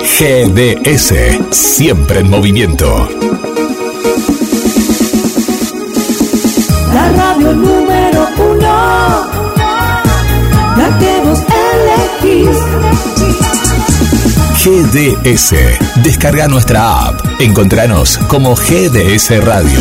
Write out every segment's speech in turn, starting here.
GDS, siempre en movimiento. La radio número uno, la que vos elegís. GDS, descarga nuestra app. Encontranos como GDS Radio.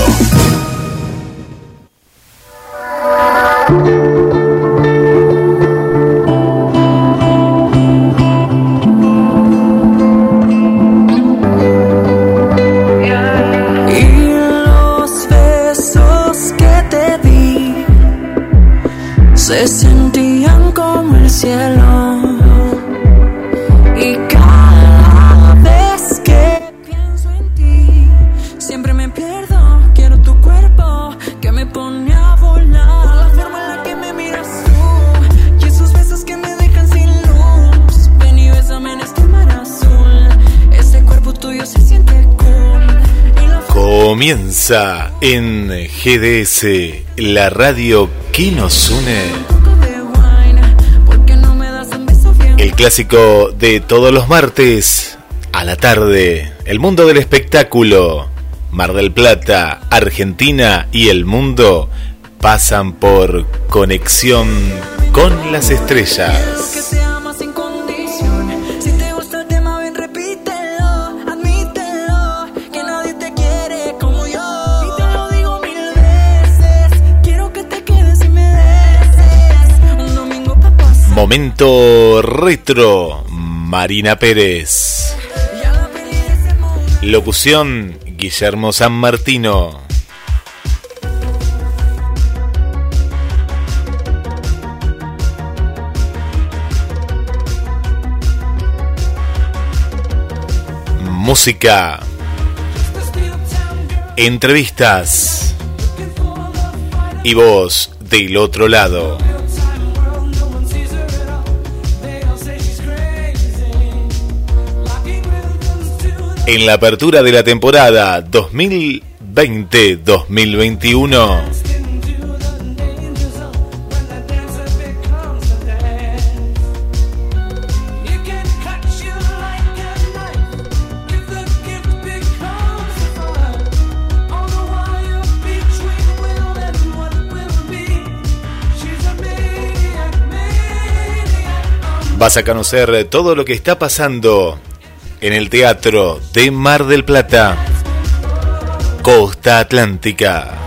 En GDS, la radio que nos une. El clásico de todos los martes a la tarde. El mundo del espectáculo. Mar del Plata, Argentina y el mundo pasan por conexión con las estrellas. Momento retro. Marina Pérez. Locución Guillermo San Martino. Música. Entrevistas. Y voz del otro lado. En la apertura de la temporada 2020-2021. Vas a conocer todo lo que está pasando en el Teatro de Mar del Plata, Costa Atlántica.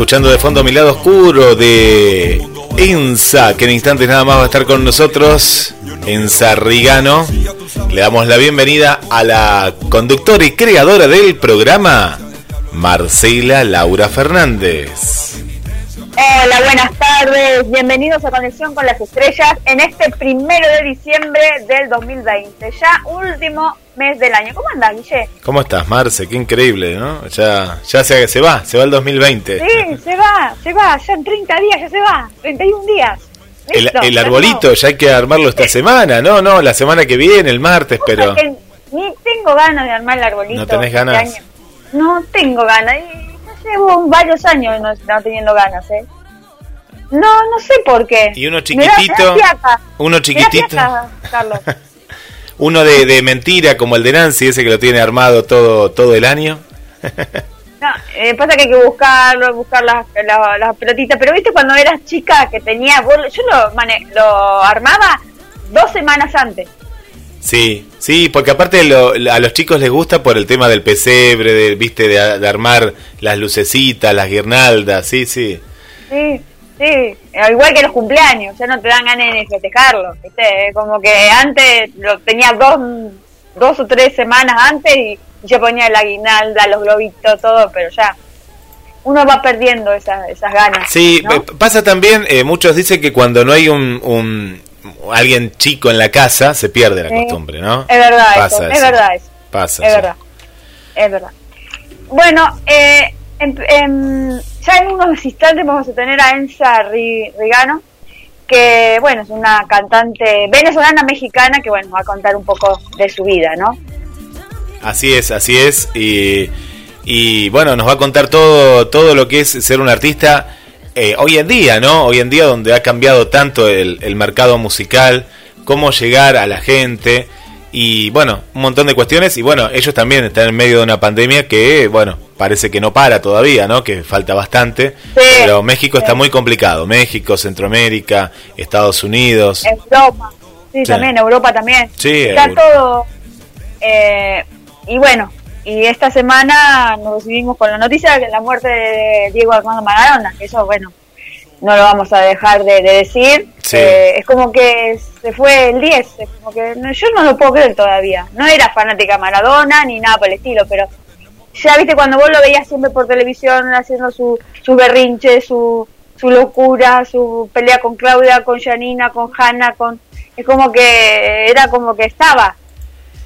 Escuchando de fondo mi lado oscuro de Ensa, que en instantes nada más va a estar con nosotros, Ensa Rigano. Le damos la bienvenida a la conductora y creadora del programa, Marcela Laura Fernández. Hola, buenas tardes. Bienvenidos a Conexión con las Estrellas en este primero de diciembre del 2020. Ya último mes del año. ¿Cómo andás, Guille? ¿Cómo estás, Marce? Qué increíble, ¿no? Ya, ya se, se va, se va el 2020. Sí, se va, se va, ya en 30 días ya se va, 31 días. el, arbolito ya hay que armarlo esta semana, no, no, la semana que viene, el martes, pero... ni tengo ganas de armar el arbolito. ¿No tenés este ganas? No tengo ganas, llevo varios años no, teniendo ganas, ¿eh? No, no sé por qué. Y uno chiquitito. uno chiquitito. Carlos. Uno de, mentira como el de Nancy, ese que lo tiene armado todo, todo el año. No, eh, pasa que hay que buscarlo, buscar las, las, pelotitas. Pero viste cuando eras chica que tenía. Yo lo, lo armaba dos semanas antes. Sí, sí, porque aparte a los chicos les gusta por el tema del pesebre, de, viste, de, de armar las lucecitas, las guirnaldas, sí, sí. Sí, Sí, igual que los cumpleaños, ya no te dan ganas de festejarlo, ¿viste? Como que antes lo tenía dos, dos o tres semanas antes y yo ponía la guinalda, los globitos, todo, pero ya uno va perdiendo esas, esas ganas. Sí, pasa también, eh, muchos dicen que cuando no hay un, un, alguien chico en la casa se pierde la costumbre, ¿no? Es verdad, eso, es verdad eso. Pasa. Es verdad, es verdad. Bueno, eh, en ya en unos instantes vamos a tener a Enza Rigano, que bueno, es una cantante venezolana mexicana que bueno, va a contar un poco de su vida, ¿no? Así es, así es. Y, y bueno, nos va a contar todo, todo lo que es ser un artista eh, hoy en día, ¿no? Hoy en día donde ha cambiado tanto el, el mercado musical, cómo llegar a la gente y bueno, un montón de cuestiones y bueno, ellos también están en medio de una pandemia que bueno, parece que no para todavía, ¿no? Que falta bastante, pero México está muy complicado, México, Centroamérica, Estados Unidos. Europa, sí, también, Europa también. Sí, está todo... Eh, y bueno, y esta semana nos recibimos con la noticia de la muerte de Diego Armando Maradona, que eso, bueno, no lo vamos a dejar de, decir. Eh, es como que se fue el 10, es como que yo no lo puedo creer todavía. No era fanática Maradona ni nada por el estilo, pero ya viste cuando vos lo veías siempre por televisión haciendo su, su berrinche, su, su locura, su pelea con Claudia, con Janina, con Hanna, con es como que era como que estaba.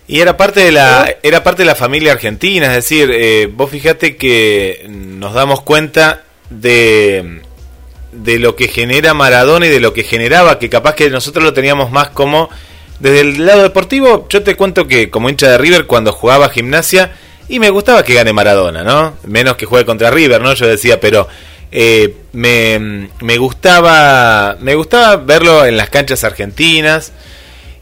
Y era parte de la era parte de la familia argentina, es decir, eh, vos fijate que nos damos cuenta de de lo que genera Maradona y de lo que generaba, que capaz que nosotros lo teníamos más como desde el lado deportivo. Yo te cuento que como hincha de River cuando jugaba gimnasia y me gustaba que gane Maradona, ¿no? Menos que juegue contra River, ¿no? Yo decía, pero eh, me, me gustaba me gustaba verlo en las canchas argentinas.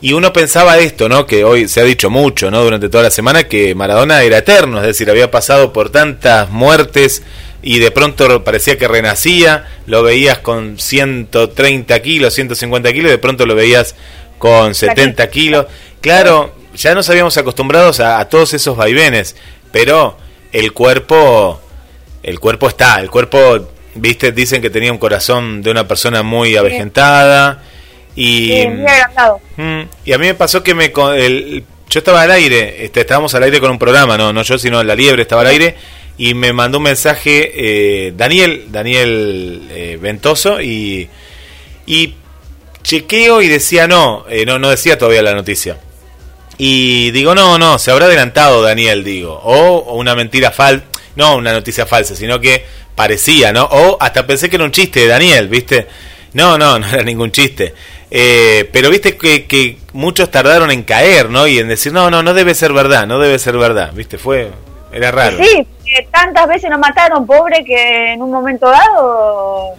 Y uno pensaba esto, ¿no? Que hoy se ha dicho mucho, ¿no? Durante toda la semana que Maradona era eterno, es decir, había pasado por tantas muertes y de pronto parecía que renacía, lo veías con 130 kilos, 150 kilos, de pronto lo veías con 70 kilos. Claro, ya nos habíamos acostumbrados a, todos esos vaivenes, pero el cuerpo, el cuerpo está, el cuerpo viste, dicen que tenía un corazón de una persona muy avejentada. Y, mm, y a mí me pasó que me el, yo estaba al aire, este, estábamos al aire con un programa, no, no yo, sino la liebre estaba al aire, y me mandó un mensaje eh, Daniel, Daniel eh, Ventoso, y, y chequeo y decía no, eh, no, no decía todavía la noticia. Y digo, no, no, se habrá adelantado Daniel, digo, o una mentira falsa, no una noticia falsa, sino que parecía, ¿no? O hasta pensé que era un chiste de Daniel, ¿viste? No, no, no era ningún chiste. Eh, pero viste que, que, muchos tardaron en caer, ¿no? Y en decir, no, no, no debe ser verdad, no debe ser verdad, viste, fue, era raro. Sí, tantas veces nos mataron, pobre, que en un momento dado,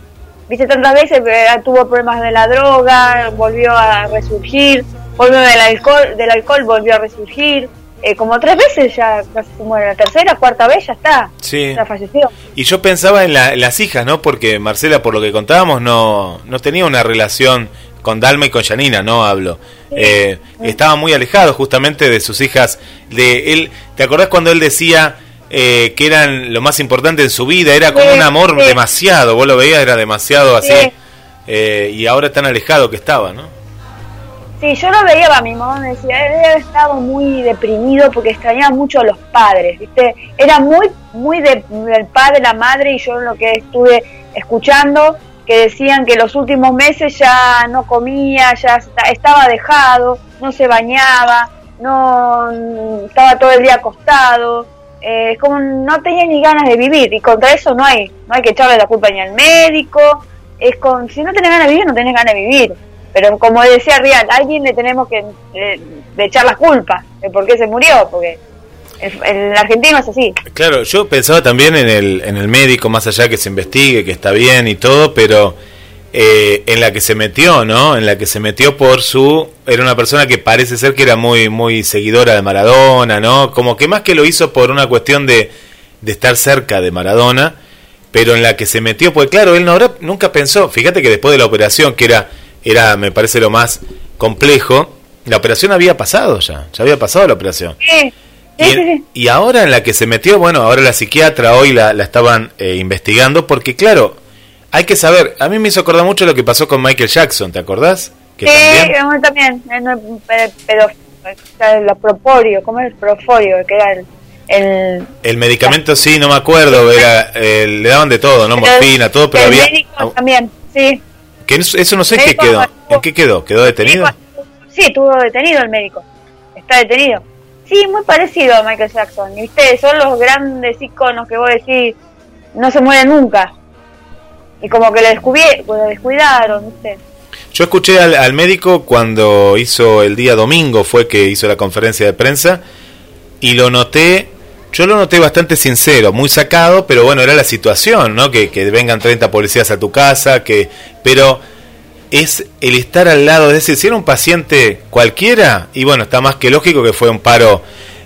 viste, tantas veces eh, tuvo problemas de la droga, volvió a resurgir, volvió del alcohol, del alcohol volvió a resurgir. Eh, como tres veces ya, como la tercera, cuarta vez ya está. Sí. Ya falleció. Y yo pensaba en, en, las hijas, ¿no? Porque Marcela, por lo que contábamos, no, no tenía una relación con Dalma y con Janina, no hablo. Eh, estaba muy alejado justamente de sus hijas. De él, ¿te acordás cuando él decía eh, que eran lo más importante en su vida? Era como un amor demasiado. Vos lo veías, era demasiado así. Eh, y ahora tan alejado que estaba, ¿no? Sí, yo lo veía, mi mamá me decía, él había estado muy deprimido porque extrañaba mucho a los padres, ¿viste? Era muy, muy del padre, la madre, y yo lo que estuve escuchando, que decían que los últimos meses ya no comía, ya estaba dejado, no se bañaba, no estaba todo el día acostado, eh, como no tenía ni ganas de vivir y contra eso no hay, no hay que echarle la culpa ni al médico, es con si no tenés ganas de vivir no tenés ganas de vivir, pero como decía Rial, a alguien le tenemos que eh, echar la culpa de por qué se murió, porque el, argentino es así. Claro, yo pensaba también en el, en el médico, más allá que se investigue, que está bien y todo, pero eh, en la que se metió, ¿no? En la que se metió por su... Era una persona que parece ser que era muy, muy seguidora de Maradona, ¿no? Como que más que lo hizo por una cuestión de, de estar cerca de Maradona, pero en la que se metió, pues claro, él no, nunca pensó, fíjate que después de la operación, que era, era, me parece lo más complejo, la operación había pasado ya, ya había pasado la operación. Sí. Y, ahora en la que se metió, bueno, ahora la psiquiatra hoy la, estaban eh, investigando porque, claro, hay que saber, a mí me hizo acordar mucho lo que pasó con Michael Jackson, ¿te acordás? Que sí, también, pero, el proporio, ¿cómo es el proporio? Que era el, el... medicamento sí, no me acuerdo, era, le daban de todo, ¿no? Morfina, todo, pero había... también, sí. Que eso, no sé qué quedó. ¿En qué quedó? ¿Quedó detenido? Sí, estuvo detenido el médico. Está detenido. Sí, muy parecido a Michael Jackson. Y ustedes son los grandes iconos que vos decís, no se mueren nunca. Y como que lo, lo descuidaron. Yo escuché al, médico cuando hizo el día domingo, fue que hizo la conferencia de prensa, y lo noté, yo lo noté bastante sincero, muy sacado, pero bueno, era la situación, ¿no? Que, que vengan 30 policías a tu casa, que pero es el estar al lado, es decir, si era un paciente cualquiera, y bueno, está más que lógico que fue un paro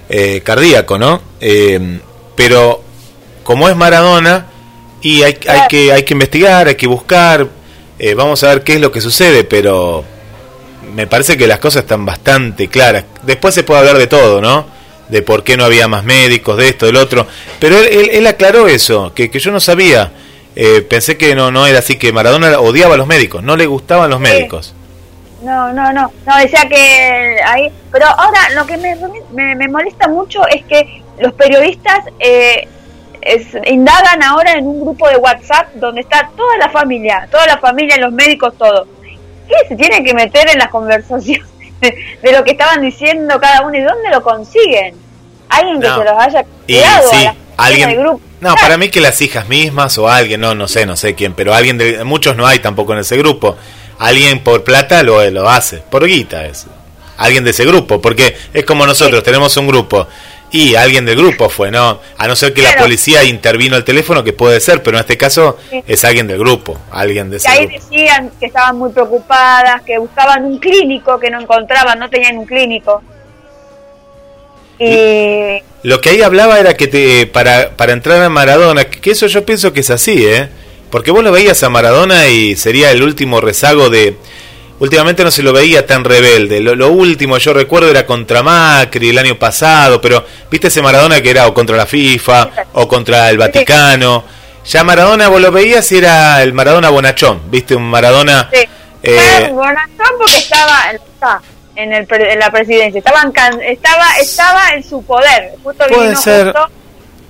eh, cardíaco, ¿no? Eh, pero como es Maradona, y hay, hay, que, hay que investigar, hay que buscar, eh, vamos a ver qué es lo que sucede, pero me parece que las cosas están bastante claras. Después se puede hablar de todo, ¿no? De por qué no había más médicos, de esto, del otro. Pero él, él, aclaró eso, que, que yo no sabía. Eh, pensé que no, no era así, que Maradona odiaba a los médicos, no le gustaban los médicos. No, no, no, no, decía que ahí, pero ahora lo que me, me, molesta mucho es que los periodistas eh, indagan ahora en un grupo de WhatsApp donde está toda la familia, toda la familia, los médicos, todo. ¿Qué se tiene que meter en las conversaciones de, lo que estaban diciendo cada uno y dónde lo consiguen? Alguien que se los haya creado sí, alguien, grupo. No, para mí que las hijas mismas o alguien, no, no sé, no sé quién, pero alguien de muchos no hay tampoco en ese grupo. Alguien por plata lo, lo hace, por guita es. Alguien de ese grupo, porque es como nosotros, tenemos un grupo y alguien del grupo fue, ¿no? A no ser que la policía intervino al teléfono, que puede ser, pero en este caso es alguien del grupo, alguien de ese y ahí decían que estaban muy preocupadas, que buscaban un clínico, que no encontraban, no tenían un clínico. Y... Lo que ahí hablaba era que te, para, para entrar a Maradona, que eso yo pienso que es así, ¿eh? Porque vos lo veías a Maradona y sería el último rezago de... Últimamente no se lo veía tan rebelde. Lo, último yo recuerdo era contra Macri el año pasado, pero viste ese Maradona que era o contra la FIFA o contra el Vaticano. Ya Maradona vos lo veías y era el Maradona bonachón, ¿viste? Un Maradona... Sí. eh, bonachón porque estaba en, el, pre- en la presidencia, estaban can- estaba estaba en su poder. Justo Puede vino ser. justo,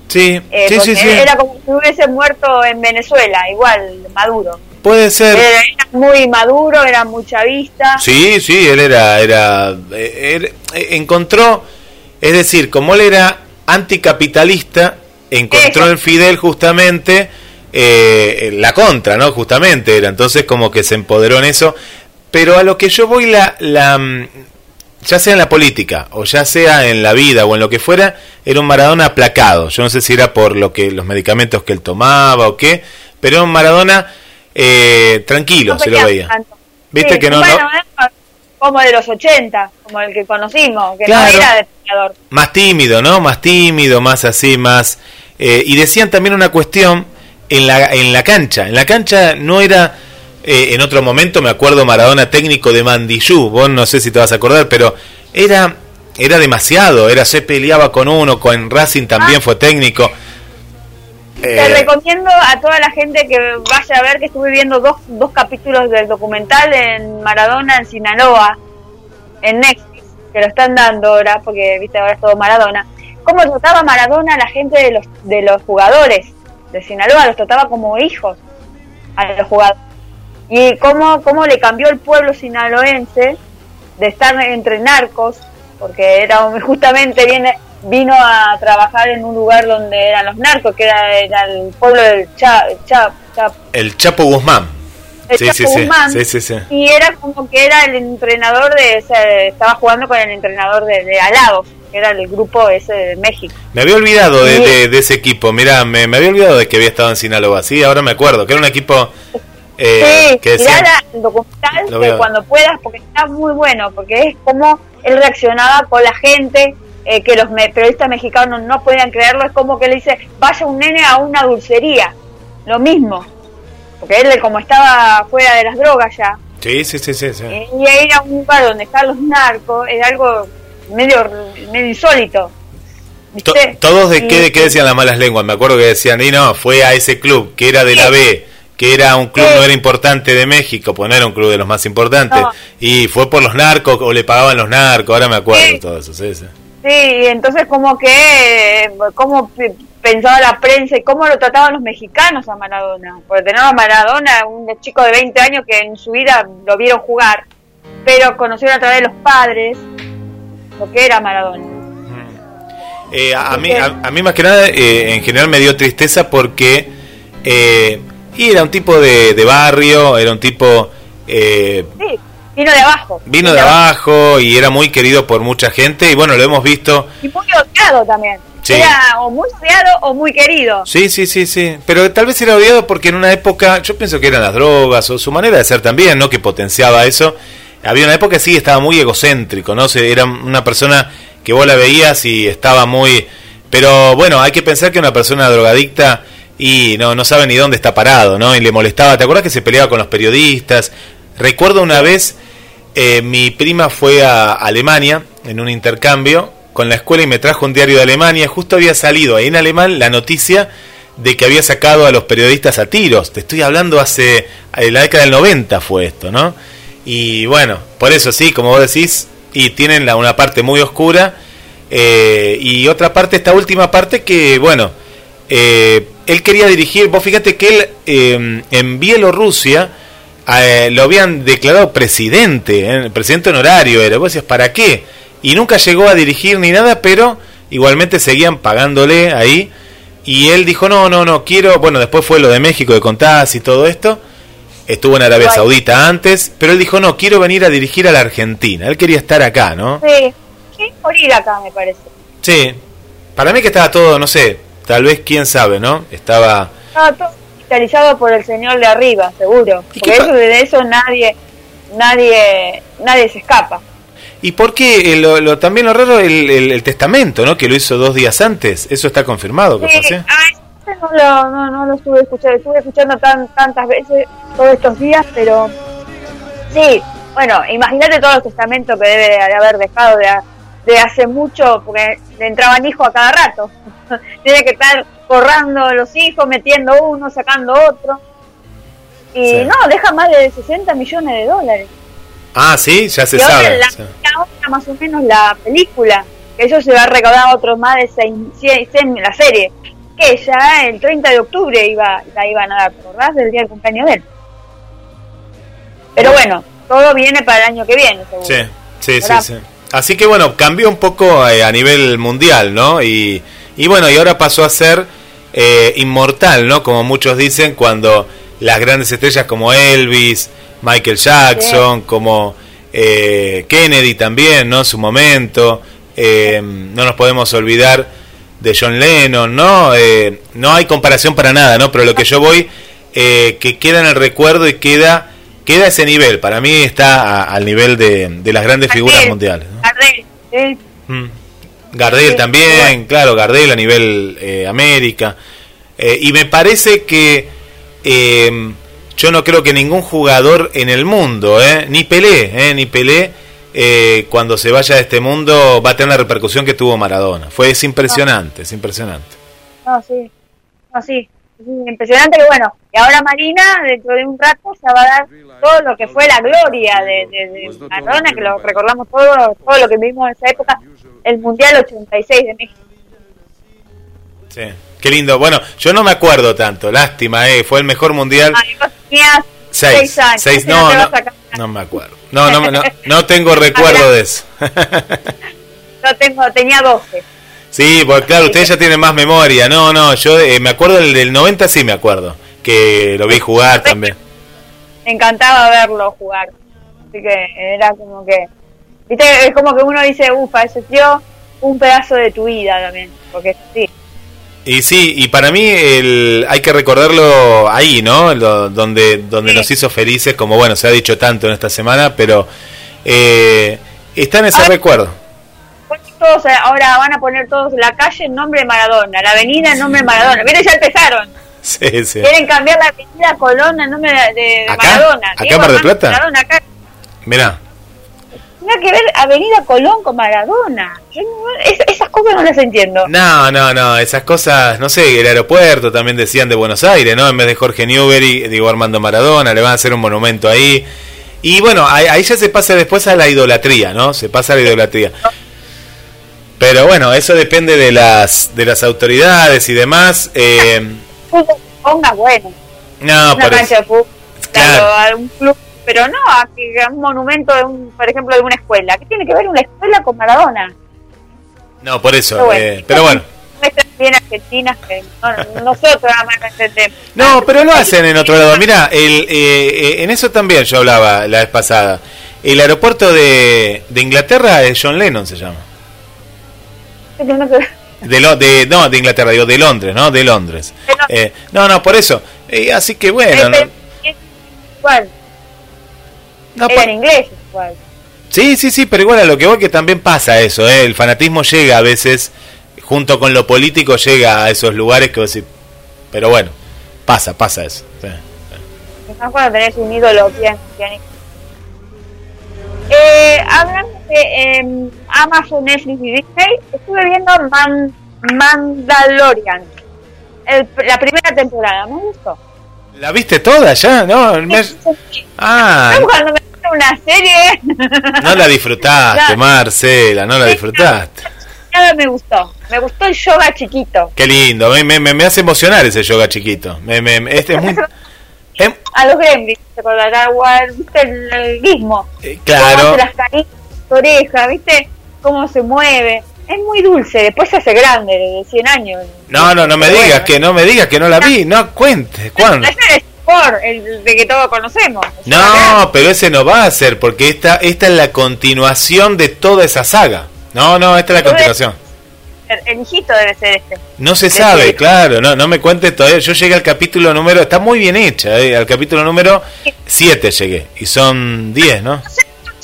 sí, eh, sí, sí. Era como si hubiese muerto en Venezuela, igual Maduro. Puede ser. Era, era muy maduro, era muy chavista. Sí, sí, él era, era, eh, era- eh, encontró, es decir, como él era anticapitalista, encontró Eso. en Fidel justamente eh, la contra, ¿no? Justamente era, entonces como que se empoderó en eso, pero a lo que yo voy la, la, mm, ya sea en la política o ya sea en la vida o en lo que fuera, era un Maradona aplacado. Yo no sé si era por lo que los medicamentos que él tomaba o qué, pero era un Maradona eh, tranquilo, No se lo veía. tanto. Viste Sí, que no, bueno, no, era como de los 80, como el que conocimos, que Claro. no era de peleador. más tímido, ¿no? Más tímido, más así, más... eh, y decían también una cuestión en la, en la cancha. En la cancha no era... eh, en otro momento me acuerdo Maradona técnico de Mandillú, vos no sé si te vas a acordar, pero era era demasiado, era se peleaba con uno, con Racing también Ah. fue técnico. Te Eh, recomiendo a toda la gente que vaya a ver que estuve viendo dos, dos capítulos del documental en Maradona en Sinaloa, en Netflix, que lo están dando ahora, porque viste ahora es todo Maradona. Cómo trataba Maradona a la gente de los, de los jugadores de Sinaloa, los trataba como hijos a los jugadores. Y cómo, cómo le cambió el pueblo sinaloense de estar entre narcos, porque era justamente viene vino a trabajar en un lugar donde eran los narcos, que era, era el pueblo del Cha, Cha- Cha- el Chapo Guzmán. el Sí, Chapo sí, Guzmán, sí, y era como que era el entrenador de, o sea, estaba jugando con el entrenador de, de que era el grupo ese de México. Me había olvidado de- de ese equipo, mirá, me, me había olvidado de que había estado en Sinaloa, sí, ahora me acuerdo, que era un equipo eh, sí, que mirá la- documental Lo que veo. cuando puedas, porque está muy bueno, porque es como él reaccionaba con la gente, eh, que los me- periodistas mexicanos no podían creerlo, es como que le dice, vaya un nene a una dulcería, lo mismo, porque él como estaba fuera de las drogas ya, Sí, sí, sí, sí. sí. eh, y ir a un lugar donde están los narcos, es algo medio, medio insólito. Todos de qué, de qué decían las malas lenguas, me acuerdo que decían, y no, fue a ese club, que era de la. B, que era un club, Sí. no era importante de México, pues no era un club de los más importantes, No. y fue por los narcos, o le pagaban los narcos, ahora me acuerdo Sí. todo eso, sí, sí. Entonces como que, cómo pe- pensaba la prensa y cómo lo trataban los mexicanos a Maradona. Porque tenemos a Maradona, un chico de 20 años que en su vida lo vieron jugar, pero conocieron a través de los padres lo que era Maradona. Eh, a, a mí, a, a mí más que nada, eh, en general me dio tristeza porque eh, y era un tipo de, de barrio, era un tipo... eh, Sí, vino de abajo. vino de abajo y era muy querido por mucha gente y bueno, lo hemos visto Y muy odiado también. Sí. Era o muy odiado o muy querido. Sí, sí, sí, sí. Pero tal vez era odiado porque en una época, yo pienso que eran las drogas o su manera de ser también, ¿no? Que potenciaba eso. Había una época sí, estaba muy egocéntrico, ¿no? Se- Era una persona que vos la veías y estaba muy... Pero bueno, hay que pensar que una persona drogadicta y no, no sabe ni dónde está parado, ¿no? Y le molestaba. ¿Te acuerdas que se peleaba con los periodistas? Recuerdo una vez, eh, mi prima fue a Alemania en un intercambio con la escuela y me trajo un diario de Alemania. Justo había salido ahí en alemán la noticia de que había sacado a los periodistas a tiros. Te estoy hablando hace en la década del 90 fue esto, ¿no? Y bueno, por eso sí, como vos decís, y tienen la, una parte muy oscura eh, y otra parte, esta última parte que, bueno, eh, él quería dirigir, vos fíjate que él eh, en Bielorrusia eh, lo habían declarado presidente, eh, presidente honorario era, vos decías, ¿para qué? Y nunca llegó a dirigir ni nada, pero igualmente seguían pagándole ahí. Y él dijo, no, no, no, quiero, bueno, después fue lo de México de Contás y todo esto, estuvo en Arabia Guay. Saudita antes, pero él dijo, no, quiero venir a dirigir a la Argentina, él quería estar acá, ¿no? Sí, sí, morir acá me parece. Sí, para mí que estaba todo, no sé, tal vez quién sabe, ¿no? Estaba... Estaba todo digitalizado por el señor de arriba, seguro. ¿Y Porque eso, de eso nadie, nadie, nadie se escapa. ¿Y por qué? eh, lo, lo- también lo raro, el, el- el testamento, ¿no? Que lo hizo dos días antes, eso está confirmado, Sí, ah, ese no lo, no, no lo estuve escuchando, estuve escuchando tan, tantas veces todos estos días, pero sí, bueno, imagínate todos los testamentos que debe de haber dejado de, de hace mucho, porque le entraban hijos a cada rato. Tiene que estar borrando a los hijos, metiendo uno, sacando otro. Y Sí. no, deja más de 60 millones de dólares. Ah, sí, ya se y ahora sabe. la, sí. más o menos la película, que eso se va a recaudar otros más de 6, la serie, que ya el 30 de octubre iba, la iban a dar, ¿te acordás? Del día del cumpleaños de él. Pero bueno, todo viene para el año que viene, seguro. Sí, sí, sí, ¿Verdad? sí. Así que bueno, cambió un poco eh, a nivel mundial, ¿no? Y, y bueno, y ahora pasó a ser eh, inmortal, ¿no? Como muchos dicen, cuando las grandes estrellas como Elvis, Michael Jackson, como eh, Kennedy también, ¿no? En su momento. eh, no nos podemos olvidar de John Lennon, ¿no? Eh, no hay comparación para nada, ¿no? Pero lo que yo voy, eh, que queda en el recuerdo y queda queda ese nivel. Para mí está a- al nivel de, de las grandes figuras mundiales. Gardel. Mm. Gardel Sí, también, bueno. claro, Gardel a nivel eh, América. Eh, y me parece que eh, yo no creo que ningún jugador en el mundo, eh, ni Pelé, eh, ni Pelé, eh, cuando se vaya de este mundo va a tener la repercusión que tuvo Maradona. Fue es impresionante, es impresionante. No, sí. No, sí. Sí, Impresionante que bueno. Y ahora Marina, dentro de un rato, se va a dar todo lo que fue la gloria de, de, de Maradona, que lo recordamos todo, todo lo que vivimos en esa época, el Mundial 86 de México. Sí. Qué lindo. Bueno, yo no me acuerdo tanto, lástima, eh, fue el mejor mundial. Ah, y vos tenías Seis, seis años. seis, no, no me acuerdo. No, no, no, no tengo recuerdo de eso. Yo tengo, tenía 12. Sí, porque claro, ustedes ya tienen más memoria. No, no, yo eh, me acuerdo del, del 90, sí me acuerdo. Que lo vi jugar también. Me encantaba verlo jugar. Así que era como que. Viste, es como que uno dice, ufa, ese tío, un pedazo de tu vida también. Porque sí. Y sí, y para mí el, hay que recordarlo ahí, ¿no? Lo- donde donde Sí. nos hizo felices, como bueno, se ha dicho tanto en esta semana, pero eh, está en ese recuerdo. Todos ahora van a poner todos la calle en nombre de Maradona, la avenida en nombre de Maradona. Miren, ya empezaron. Sí, sí. Quieren cambiar la avenida Colón en nombre de, de ¿Acá? Maradona. ¿Acá Mar del Plata? Maradona, acá. Mirá. Tiene que ver Avenida Colón con Maradona. Yo no- es- esas cosas no las entiendo. No, no, no, esas cosas, no sé, el aeropuerto también decían de Buenos Aires, ¿no? En vez de Jorge Newbery, digo Armando Maradona, le van a hacer un monumento ahí. Y bueno, ahí ya se pasa después a la idolatría, ¿no? Se pasa a la idolatría. Pero bueno, eso depende de las de las autoridades y demás. Eh, ponga bueno. no, una cancha eso. de fútbol, Claro. club, pero no a, que- un monumento, de un, por ejemplo, de una escuela. ¿Qué tiene que ver una escuela con Maradona? No, por eso. Pero bueno, eh, pero bueno. Nuestras bien argentinas que no- nosotros nada más no entendemos. No, pero lo hacen en otro lado. Mira, el, eh, eh, en eso también yo hablaba la vez pasada. El aeropuerto de, de Inglaterra es John Lennon, se llama. De, lo, de no de Inglaterra digo de Londres no de Londres De Londres. Eh, no no por eso Eh, así que bueno no, es igual, no, era en inglés igual. sí sí sí pero igual a lo que voy que también pasa eso eh, el fanatismo llega a veces junto con lo político llega a esos lugares que vos decís pero bueno pasa pasa eso sí. Más cuando tenés un ídolo bien, bien. Eh, hablando eh, Amazon, Netflix y Disney, estuve viendo Man, Mandalorian. El- la primera temporada, me gustó. la viste toda ya no Me- ah ¿Sabes cuando me una serie? no la disfrutaste. Marcela no la disfrutaste Nada me gustó. Me gustó el yoga chiquito. qué lindo me, me, me- hace emocionar ese yoga chiquito me, me- este es muy es- A los gremlins, ¿te acordarás? Igual, ¿Viste el, el guismo? eh, claro las orejas, ¿viste? Cómo se mueve. Es muy dulce. Después se hace grande, de 100 años. No, no, no me digas bueno, que no me digas que no la vi, no cuentes, ¿cuándo? Por el de que todos conocemos. No, pero ese no va a ser porque esta esta es la continuación de toda esa saga. No, no, esta es la continuación. El, hijito debe ser este. No se sabe, claro, no no me cuentes todavía. Yo llegué al capítulo número, está muy bien hecha, eh, al capítulo número 7 llegué y son 10, ¿no?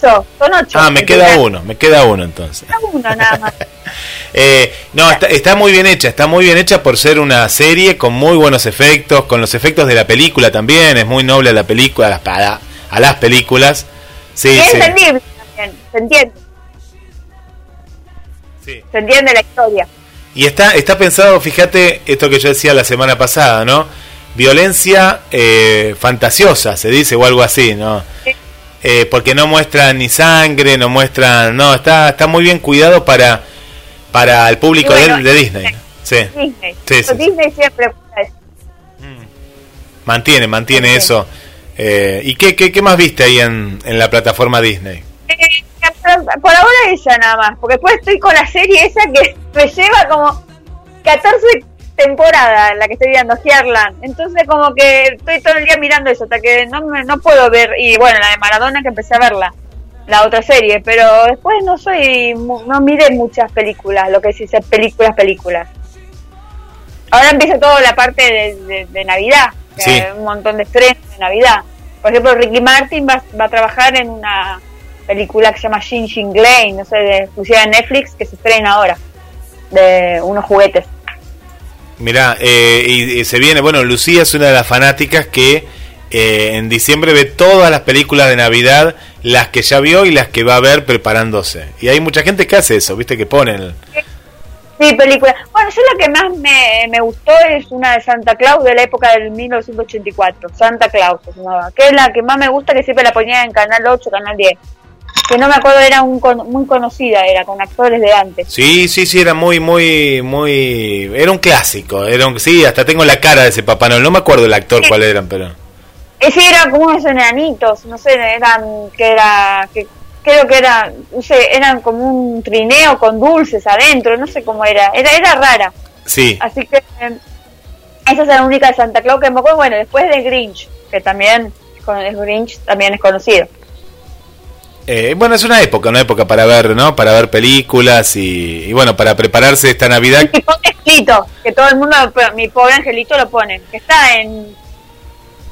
Ocho, son ocho. Ah, me queda uno, me queda uno entonces. Queda uno nada más. Eh, no, está, está muy bien hecha, está muy bien hecha por ser una serie con muy buenos efectos, con los efectos de la película también, es muy noble la película, para a las películas. Sí, y es sí. entendible también. Se entiende. sí. Se entiende la historia. Y está, está pensado, fíjate, esto que yo decía la semana pasada, ¿no? Violencia eh, fantasiosa, se dice, o algo así, ¿no? Eh, porque no muestran ni sangre, no muestran... No, está, está muy bien cuidado para, para el público de, Disney. Sí. Disney. Disney siempre mm. Mantiene, mantiene eso. Eh, ¿Y qué, qué, qué, más viste ahí en, en la plataforma Disney? por ahora ella nada más, porque después estoy con la serie esa que me lleva como 14 temporadas la que estoy viendo, Herland. Entonces como que estoy todo el día mirando eso, hasta que no, no puedo ver, y bueno, la de Maradona que empecé a verla, la otra serie, pero después no soy, no miré muchas películas, lo que se dice películas, películas. Ahora empieza toda la parte de, Navidad, un montón de estrenos de Navidad. Por ejemplo, Ricky Martin va, va a trabajar en una película que se llama Shin Shin Lane, no sé, de exclusiva de Netflix, que se estrena ahora, de unos juguetes. Mirá, eh, y, se viene, bueno, Lucía es una de las fanáticas que eh, en diciembre ve todas las películas de Navidad, las que ya vio y las que va a ver preparándose. Y hay mucha gente que hace eso, viste, que ponen... Sí, película. Bueno, yo la que más me, me, gustó es una de Santa Claus de la época del 1984, Santa Claus, que es la que más me gusta, que siempre la ponía en Canal 8, Canal 10 que no me acuerdo, era un, muy conocida, era con actores de antes. Sí, sí, sí, era muy, muy, muy... Era un clásico, era un... sí, hasta tengo la cara de ese Papá Noel, no me acuerdo el actor cuál eran, pero... Ese era como unos enanitos, no sé, eran, que era, que creo que era, no sé, eran como un trineo con dulces adentro, no sé cómo era, era, era rara. Sí. Así que eh, esa es la única de Santa Claus que me acuerdo, bueno, después de Grinch, que también, Grinch también es conocido. Eh, bueno, es una época, una época para ver, ¿no? Para ver películas y, bueno, para prepararse esta Navidad. Pobre angelito, que todo el mundo, mi pobre angelito lo pone, que está en,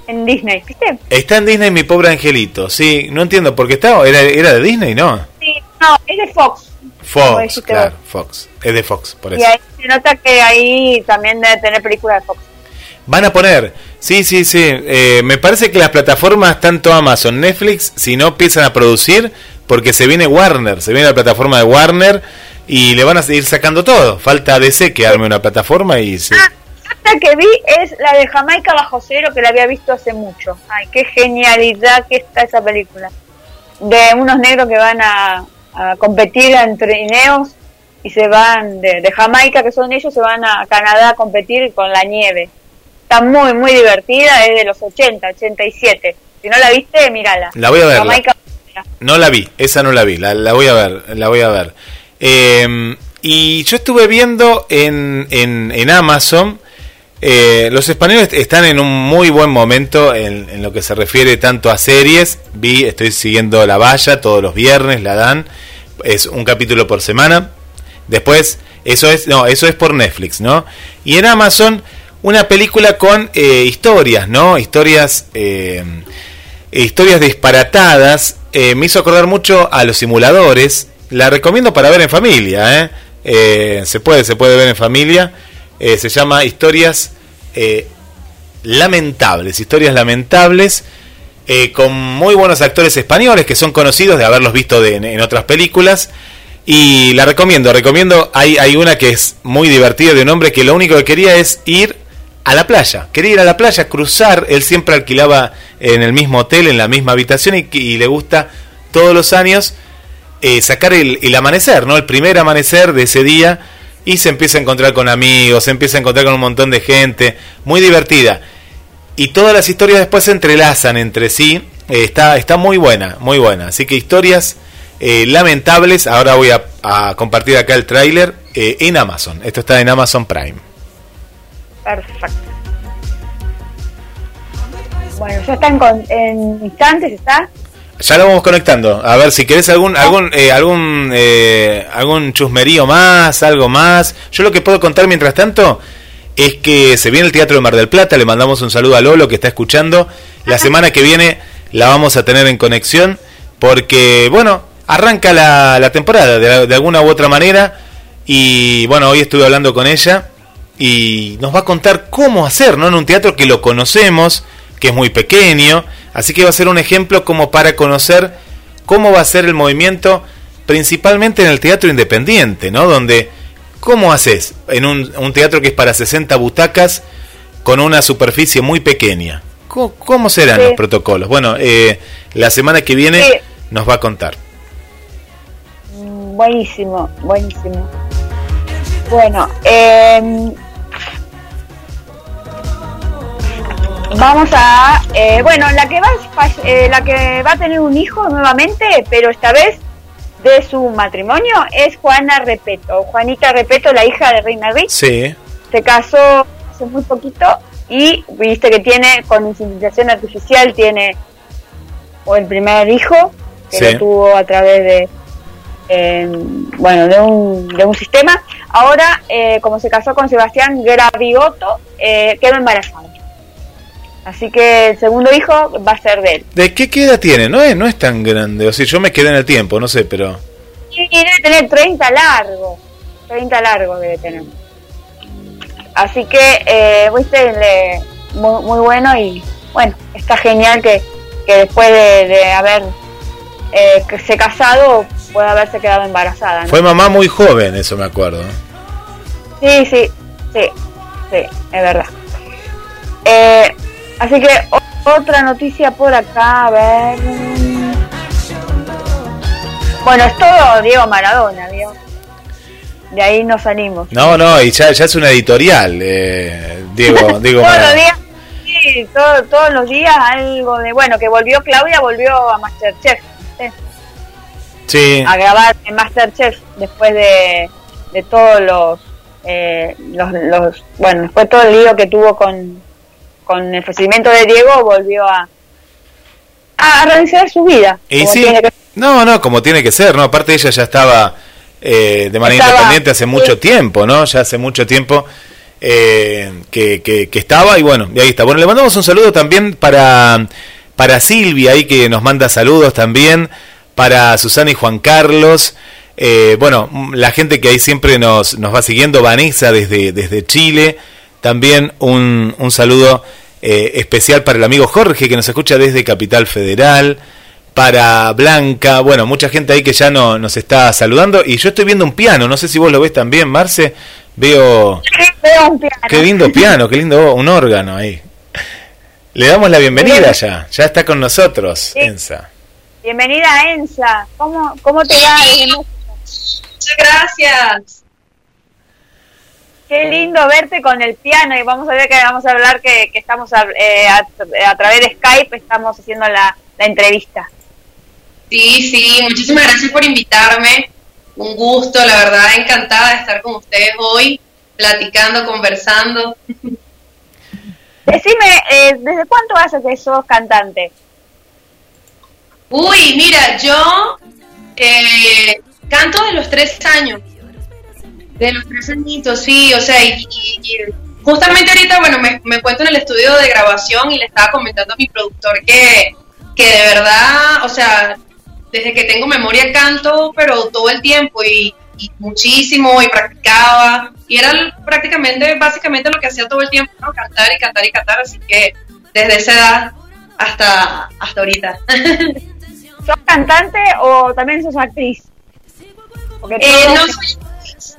en Disney, ¿viste? Está en Disney mi pobre angelito, sí, no entiendo por qué está, era, era de Disney, ¿no? Sí, no, es de Fox. Fox, claro, Fox, es de Fox, por eso. Y ahí se nota que ahí también debe tener películas de Fox. Van a poner, sí, sí, sí. Eh, me parece que las plataformas, tanto Amazon, Netflix, si no empiezan a producir, porque se viene Warner, se viene la plataforma de Warner y le van a seguir sacando todo. Falta DC que arme una plataforma y se... Ah, esta que vi es la de Jamaica bajo cero, que la había visto hace mucho. Ay, qué genialidad que está esa película. De unos negros que van a, competir en trineos y se van de, de Jamaica, que son ellos, se van a Canadá a competir con la nieve Está muy, muy divertida, es de los 80, 87. Si no la viste, mírala. La voy a ver. No la vi, esa no la vi, la, voy a ver, la voy a ver. Em, y yo estuve viendo en, en, Amazon, eh, los españoles están en un muy buen momento en, en, lo que se refiere tanto a series. Vi, estoy siguiendo La Valla todos los viernes, la dan, es un capítulo por semana. Después, eso es, no, eso es por Netflix, ¿no? Y en Amazon una película con eh, historias, ¿no? Historias, eh, historias disparatadas. Eh, me hizo acordar mucho a los simuladores. La recomiendo para ver en familia, ¿eh? se puede, se puede ver en familia. se llama Historias Lamentables. Historias Lamentables. con muy buenos actores españoles que son conocidos de haberlos visto en otras películas. Y la recomiendo, recomiendo. Hay, hay una que es muy divertida de un hombre que lo único que quería es ir a la playa. Quería ir a la playa, cruzar. Él siempre alquilaba en el mismo hotel, en la misma habitación y, le gusta todos los años eh, sacar el, amanecer, ¿no? El primer amanecer de ese día y se empieza a encontrar con amigos, se empieza a encontrar con un montón de gente, muy divertida. Y todas las historias después se entrelazan entre sí. Eh, está, está muy buena, muy buena. Así que historias eh, lamentables. Ahora voy a, a, compartir acá el tráiler en Amazon. Esto está en Amazon Prime. Perfecto. Bueno, ya está en, instantes, ¿está? Ya lo vamos conectando. A ver si querés algún algún eh, algún eh, algún chusmerío más, algo más. Yo lo que puedo contar mientras tanto es que se viene el Teatro de Mar del Plata. Le mandamos un saludo a Lolo que está escuchando. La semana que viene la vamos a tener en conexión porque bueno arranca la, la temporada de, de alguna u otra manera y bueno hoy estuve hablando con ella y nos va a contar cómo hacer, ¿no? En un teatro que lo conocemos, que es muy pequeño, así que va a ser un ejemplo como para conocer cómo va a ser el movimiento, principalmente en el teatro independiente, ¿no? Donde ¿Cómo haces en un, teatro que es para 60 butacas con una superficie muy pequeña? ¿Cómo, serán los protocolos? Bueno, eh, la semana que viene nos va a contar. Mm, buenísimo, buenísimo. Bueno, eh, vamos a, eh, bueno, la que va, eh, la que va a tener un hijo nuevamente, pero esta vez de su matrimonio es Juana Repeto. Juanita Repeto, la hija de Reina Rich. Sí. Se casó hace muy poquito y viste que tiene, con inseminación artificial, tiene el primer hijo que lo tuvo a través de, bueno, de un, de un sistema. Ahora, eh, como se casó con Sebastián Gravioto, eh, quedó embarazada. Así que el segundo hijo va a ser de él. ¿De qué edad tiene? No es, no es tan grande. O sea, yo me quedé en el tiempo, no sé, pero... Sí, debe tener 30 largo. 30 largo debe tener. Así que, eh, le, muy, muy, bueno y bueno, está genial que, que después de, haber eh, se casado pueda haberse quedado embarazada. Fue mamá muy joven, eso me acuerdo. Sí, sí, sí, sí, es verdad. Eh, Así que otra noticia por acá, a ver. Bueno, es todo Diego Maradona, Diego. De ahí nos salimos. No, no, y ya, ya es una editorial, eh, Diego, Diego todos Los días, sí, todos los días algo de, bueno, que volvió Claudia, volvió a Masterchef. Sí. A grabar en Masterchef después de, de todos los, eh, los, los, bueno, después todo el lío que tuvo con, con el fallecimiento de Diego volvió a, a realizar su vida. Y sí, no, no, como tiene que ser, ¿no? Aparte ella ya estaba eh, de manera independiente hace mucho tiempo, ¿no? Ya hace mucho tiempo eh, que, que, estaba y bueno, y ahí está. Bueno, le mandamos un saludo también para, para Silvia, ahí que nos manda saludos también, para Susana y Juan Carlos. Eh, bueno, la gente que ahí siempre nos, nos va siguiendo, Vanessa desde, desde Chile, también un, un saludo eh, especial para el amigo Jorge que nos escucha desde Capital Federal, para Blanca, bueno, mucha gente ahí que ya no, nos está saludando y yo estoy viendo un piano, no sé si vos lo ves también, Marce, veo... un piano. Qué lindo piano, qué lindo un órgano ahí. Le damos la bienvenida ya, ya está con nosotros, Ensa. Bienvenida, Ensa. ¿Cómo, cómo te va? Muchas gracias. Qué lindo verte con el piano y vamos a ver que vamos a hablar que, estamos eh, a, través de Skype, estamos haciendo la, entrevista. Sí, sí, muchísimas gracias por invitarme. Un gusto, la verdad, encantada de estar con ustedes hoy, platicando, conversando. Decime, eh, ¿desde cuánto hace que sos cantante? Uy, mira, yo eh, canto de los tres años. De los tres añitos, sí, o sea, y, justamente ahorita, bueno, me, me encuentro en el estudio de grabación y le estaba comentando a mi productor que, que de verdad, o sea, desde que tengo memoria canto, pero todo el tiempo y, muchísimo y practicaba y era prácticamente, básicamente lo que hacía todo el tiempo, ¿no? Cantar y cantar y cantar, así que desde esa edad hasta, hasta ahorita. ¿Sos cantante o también sos actriz? Eh, no soy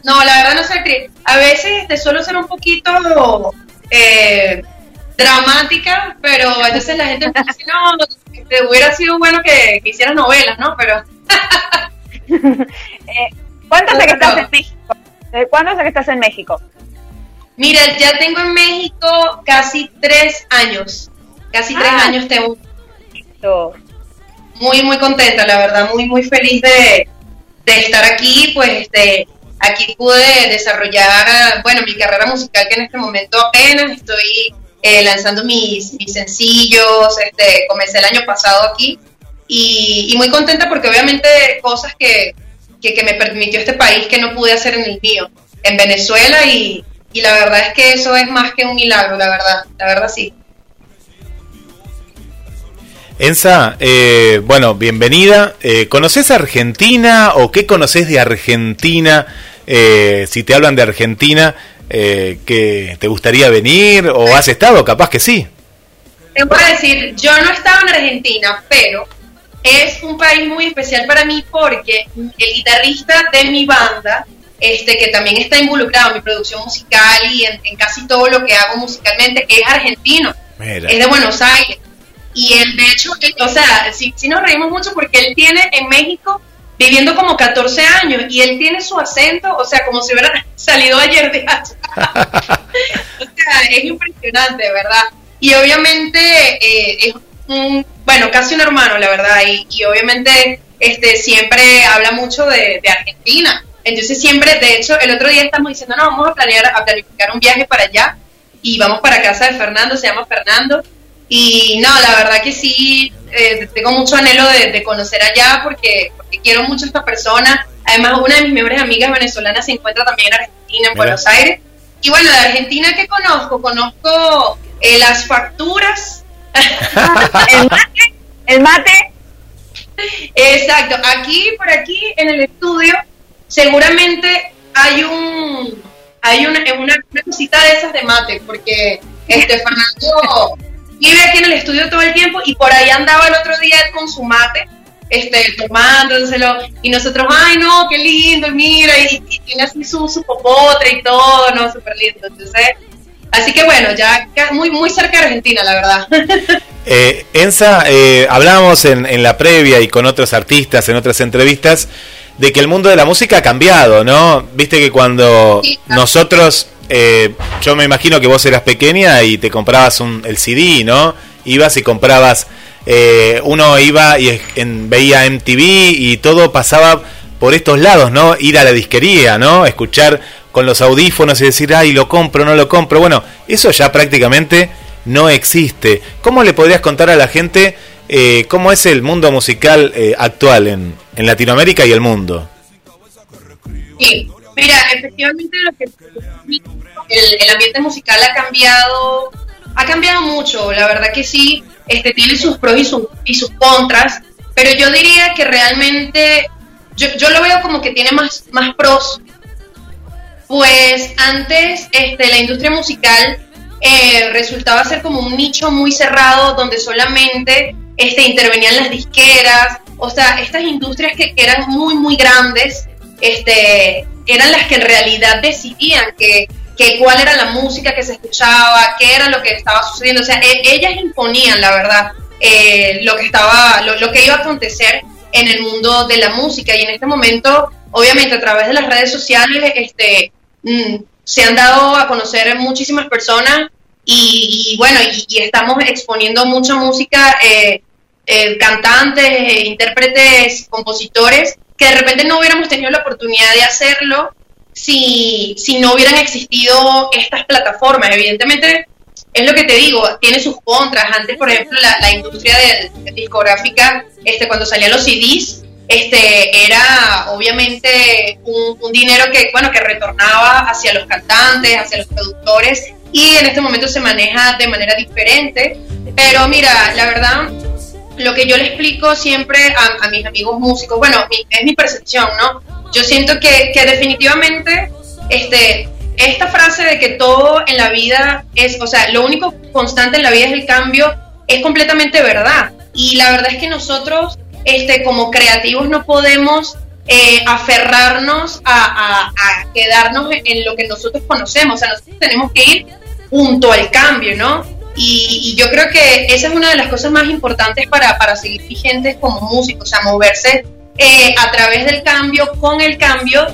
no, la verdad no soy actriz. A veces te suelo ser un poquito eh, dramática, pero a veces la gente me dice, no, te hubiera sido bueno que, que hicieras novelas, ¿no? Pero... eh, ¿Cuánto hace que estás en México? ¿Cuándo hace que estás en México? Mira, ya tengo en México casi tres años. Casi tres ah. años tengo. Muy, muy contenta, la verdad, muy, muy feliz de, estar aquí, pues, este, Aquí pude desarrollar, bueno, mi carrera musical que en este momento apenas estoy eh, lanzando mis, sencillos, este, comencé el año pasado aquí y, muy contenta porque obviamente cosas que, me permitió este país que no pude hacer en el mío, en Venezuela y, la verdad es que eso es más que un milagro, la verdad, la verdad sí. Ensa, eh, bueno, bienvenida. Eh, ¿Conoces Argentina o qué conoces de Argentina? Eh, si te hablan de Argentina, eh, que te gustaría venir o has estado, capaz que sí. Te voy a decir, yo no estaba en Argentina, pero es un país muy especial para mí porque el guitarrista de mi banda este, que también está involucrado en mi producción musical y en, casi todo lo que hago musicalmente, es argentino, es de Buenos Aires. Y él, de hecho, o sea, sí, sí, nos reímos mucho porque él tiene en México viviendo como 14 años y él tiene su acento, o sea, como si hubiera salido ayer de allá. o sea, es impresionante, ¿verdad? Y obviamente eh, es un, bueno, casi un hermano, la verdad, y, y obviamente este, siempre habla mucho de, de Argentina. Entonces siempre, de hecho, el otro día estamos diciendo, no, vamos a planear, a planificar un viaje para allá y vamos para casa de Fernando, se llama Fernando. Y no, la verdad que sí, eh, tengo mucho anhelo de, conocer allá porque, porque, quiero mucho a esta persona. Además, una de mis mejores amigas venezolanas se encuentra también en Argentina, en Buenos Aires. Y bueno, de Argentina, ¿qué conozco? Conozco eh, las facturas. el mate. El mate. Exacto. Aquí, por aquí, en el estudio, seguramente hay un hay una, una, cosita de esas de mate, porque este Fernando vive aquí en el estudio todo el tiempo y por ahí andaba el otro día con su mate, este, tomándoselo, y nosotros, ay no, qué lindo, mira, y, tiene así su, su popotre y todo, no, súper lindo. Entonces, así que bueno, ya muy, muy cerca de Argentina, la verdad. Eh, Enza, eh, hablábamos en, en la previa y con otros artistas, en otras entrevistas, de que el mundo de la música ha cambiado, ¿no? Viste que cuando nosotros, eh, yo me imagino que vos eras pequeña y te comprabas un, el CD, ¿no? Ibas y comprabas, eh, uno iba y en, veía MTV y todo pasaba por estos lados, ¿no? Ir a la disquería, ¿no? Escuchar con los audífonos y decir, ay, lo compro, no lo compro. Bueno, eso ya prácticamente no existe. ¿Cómo le podrías contar a la gente eh, cómo es el mundo musical actual en, en Latinoamérica y el mundo. Sí, mira, efectivamente lo que el, ambiente musical ha cambiado, ha cambiado mucho, la verdad que sí, este tiene sus pros y sus, y sus contras, pero yo diría que realmente yo, yo lo veo como que tiene más, más pros. Pues antes este, la industria musical eh, resultaba ser como un nicho muy cerrado donde solamente este, intervenían las disqueras, o sea, estas industrias que, eran muy, muy grandes, este, eran las que en realidad decidían que, cuál era la música que se escuchaba, qué era lo que estaba sucediendo. O sea, e, ellas imponían, la verdad, eh, lo que estaba, lo, que iba a acontecer en el mundo de la música. Y en este momento, obviamente, a través de las redes sociales, este, mm, se han dado a conocer muchísimas personas y, bueno, y, estamos exponiendo mucha música eh, eh, cantantes, eh, intérpretes, compositores, que de repente no hubiéramos tenido la oportunidad de hacerlo si, si no hubieran existido estas plataformas. Evidentemente, es lo que te digo, tiene sus contras. Antes, por ejemplo, la, industria de, discográfica, este, cuando salían los CDs, este, era obviamente un, un, dinero que, bueno, que retornaba hacia los cantantes, hacia los productores, y en este momento se maneja de manera diferente. Pero mira, la verdad, lo que yo le explico siempre a, mis amigos músicos, bueno, es mi percepción, ¿no? Yo siento que, definitivamente este, esta frase de que todo en la vida es, o sea, lo único constante en la vida es el cambio, es completamente verdad. Y la verdad es que nosotros, este, como creativos, no podemos eh, aferrarnos a, a, quedarnos en lo que nosotros conocemos. O sea, nosotros tenemos que ir junto al cambio, ¿no? Y, yo creo que esa es una de las cosas más importantes para, para seguir vigentes como músicos, o sea, moverse eh, a través del cambio, con el cambio,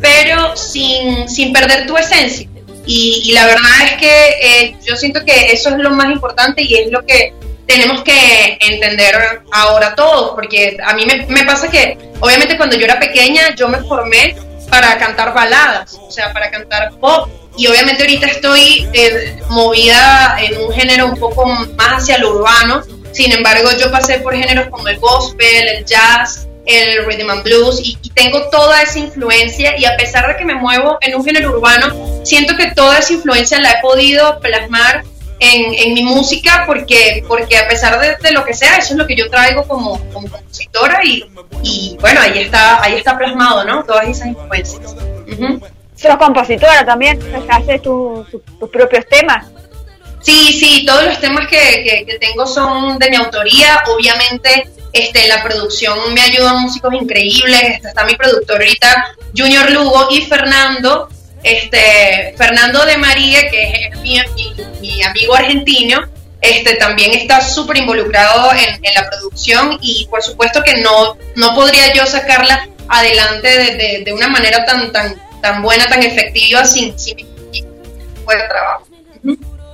pero sin, sin perder tu esencia. Y, la verdad es que eh, yo siento que eso es lo más importante y es lo que tenemos que entender ahora todos, porque a mí me, me pasa que, obviamente cuando yo era pequeña, yo me formé para cantar baladas, o sea, para cantar pop y obviamente ahorita estoy eh, movida en un género un poco más hacia lo urbano. Sin embargo, yo pasé por géneros como el gospel, el jazz, el rhythm and blues y, tengo toda esa influencia y a pesar de que me muevo en un género urbano, siento que toda esa influencia la he podido plasmar en, en mi música porque, porque a pesar de, lo que sea, eso es lo que yo traigo como, como compositora y, y, bueno, ahí está, ahí está plasmado, ¿no? Todas esas influencias. Sos compositora también, haces tus propios temas. Sí, sí, todos los temas que, que, tengo son de mi autoría. Obviamente, Este, la producción me ayudan músicos increíbles. Está mi productor ahorita, Junior Lugo, y Fernando, este, Fernando de María, que es mi, amigo argentino, este, también está súper involucrado en, la producción y por supuesto que no, no podría yo sacarla adelante de, una manera tan, tan, tan buena, tan efectiva sin, sin mi trabajo.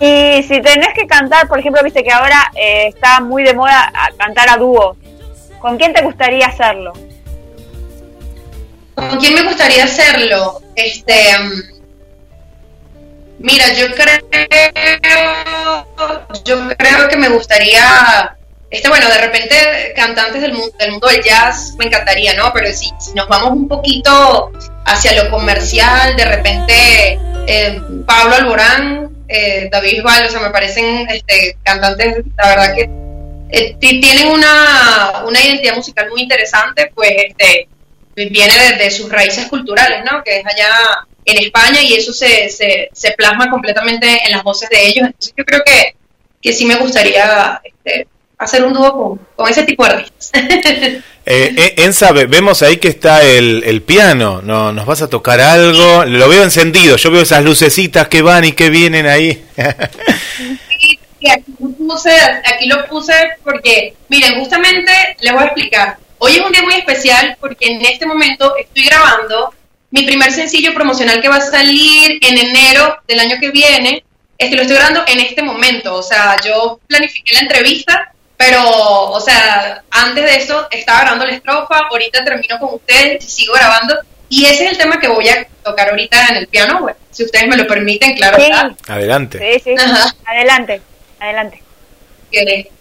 Y si tenés que cantar, por ejemplo, viste que ahora eh, está muy de moda cantar a dúo. ¿Con quién te gustaría hacerlo? ¿Con quién me gustaría hacerlo? Este, mm, mira, yo creo, yo creo que me gustaría, este, bueno, de repente cantantes del mundo del, mundo del jazz me encantaría, ¿no? Pero si, nos vamos un poquito hacia lo comercial, de repente eh, Pablo Alborán, eh, David Bisbal, o sea, me parecen este, cantantes, la verdad que eh, tienen una, una, identidad musical muy interesante, pues este, viene desde sus raíces culturales, ¿no? Que es allá en España y eso se, se, se plasma completamente en las voces de ellos. Entonces yo creo que, que sí me gustaría este, hacer un dúo con, con, ese tipo de artistas. Eh, eh, Enza, vemos ahí que está el, el piano, ¿no? ¿nos vas a tocar algo? Lo veo encendido, yo veo esas lucecitas que van y que vienen ahí. aquí lo, puse, aquí lo puse porque, miren, justamente les voy a explicar. Hoy es un día muy especial porque en este momento estoy grabando mi primer sencillo promocional que va a salir en enero del año que viene. Este lo estoy grabando en este momento, o sea, yo planifiqué la entrevista, pero, o sea, antes de eso estaba grabando la estrofa, ahorita termino con ustedes y sigo grabando. Y ese es el tema que voy a tocar ahorita en el piano, bueno, si ustedes me lo permiten, claro. Sí. Adelante. Sí, sí, adelante, adelante.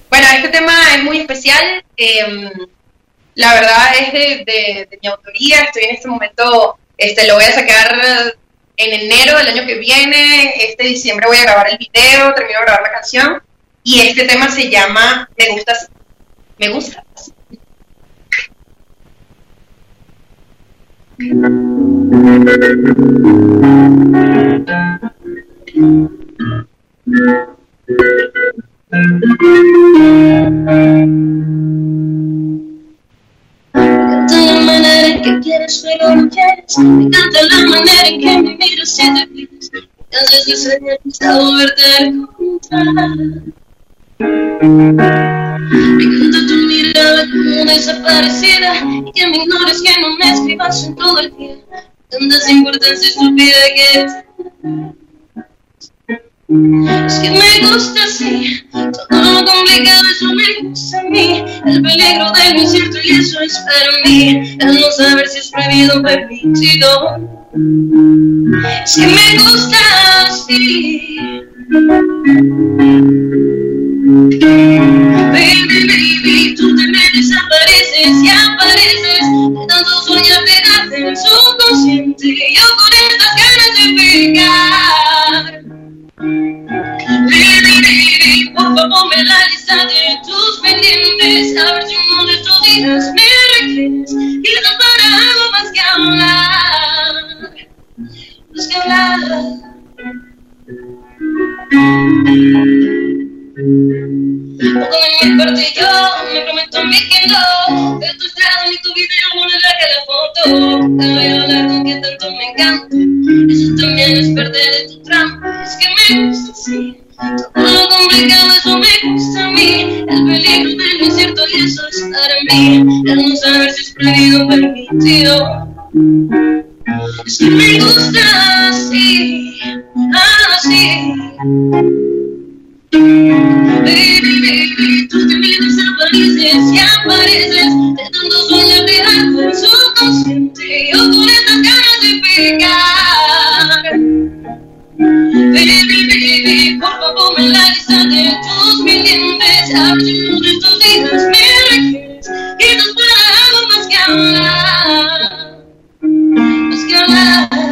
Bueno, este tema es muy especial. Eh, la verdad es de, mi autoría, estoy en este momento, este, lo voy a sacar en enero del año que viene, este diciembre voy a grabar el video, termino de grabar la canción, y este tema se llama Me gusta Me gusta encanta la manera en que quieres pero no quieres. Me encanta la manera en que me miras y te pides. Canses de ser necesitado verte encontrar. Me encanta tu mirada como desaparecida y que me ignores, que no me escribas en todo el día. Tantas importancia estúpida que es que me gusta así, todo lo complicado, eso me gusta a mí. El peligro del incierto y eso es para mí. El no saber si es prohibido o permitido. Es que me gusta así. Baby, baby, tú me desapareces y apareces. De tanto soñar te en su consciente. Yo con estas ganas de pegar. Baby, por favor me la lista de tus pendientes A ver si uno de estos días me requieres Quizás para algo más que hablar Más que hablar Poco de mi parte yo me prometo a mí que no De tu estado ni tu video no le largue la foto Te voy a hablar con que tanto me encanta. Eso también es parte de tu trampa Es que me gusta así. Todo complicado eso me gusta a mí. El peligro del incierto y eso es para mí. El no saber si es prohibido o permitido. Es que me gusta así, así. Baby, baby, tú te me desapareces y apareces sueños de algo en subconsciente Yo con estas ganas de pegar. Baby, baby, por favor me la de tus pendientes A ver si uno de estos días me requieres Quizás para algo más que hablar Más que hablar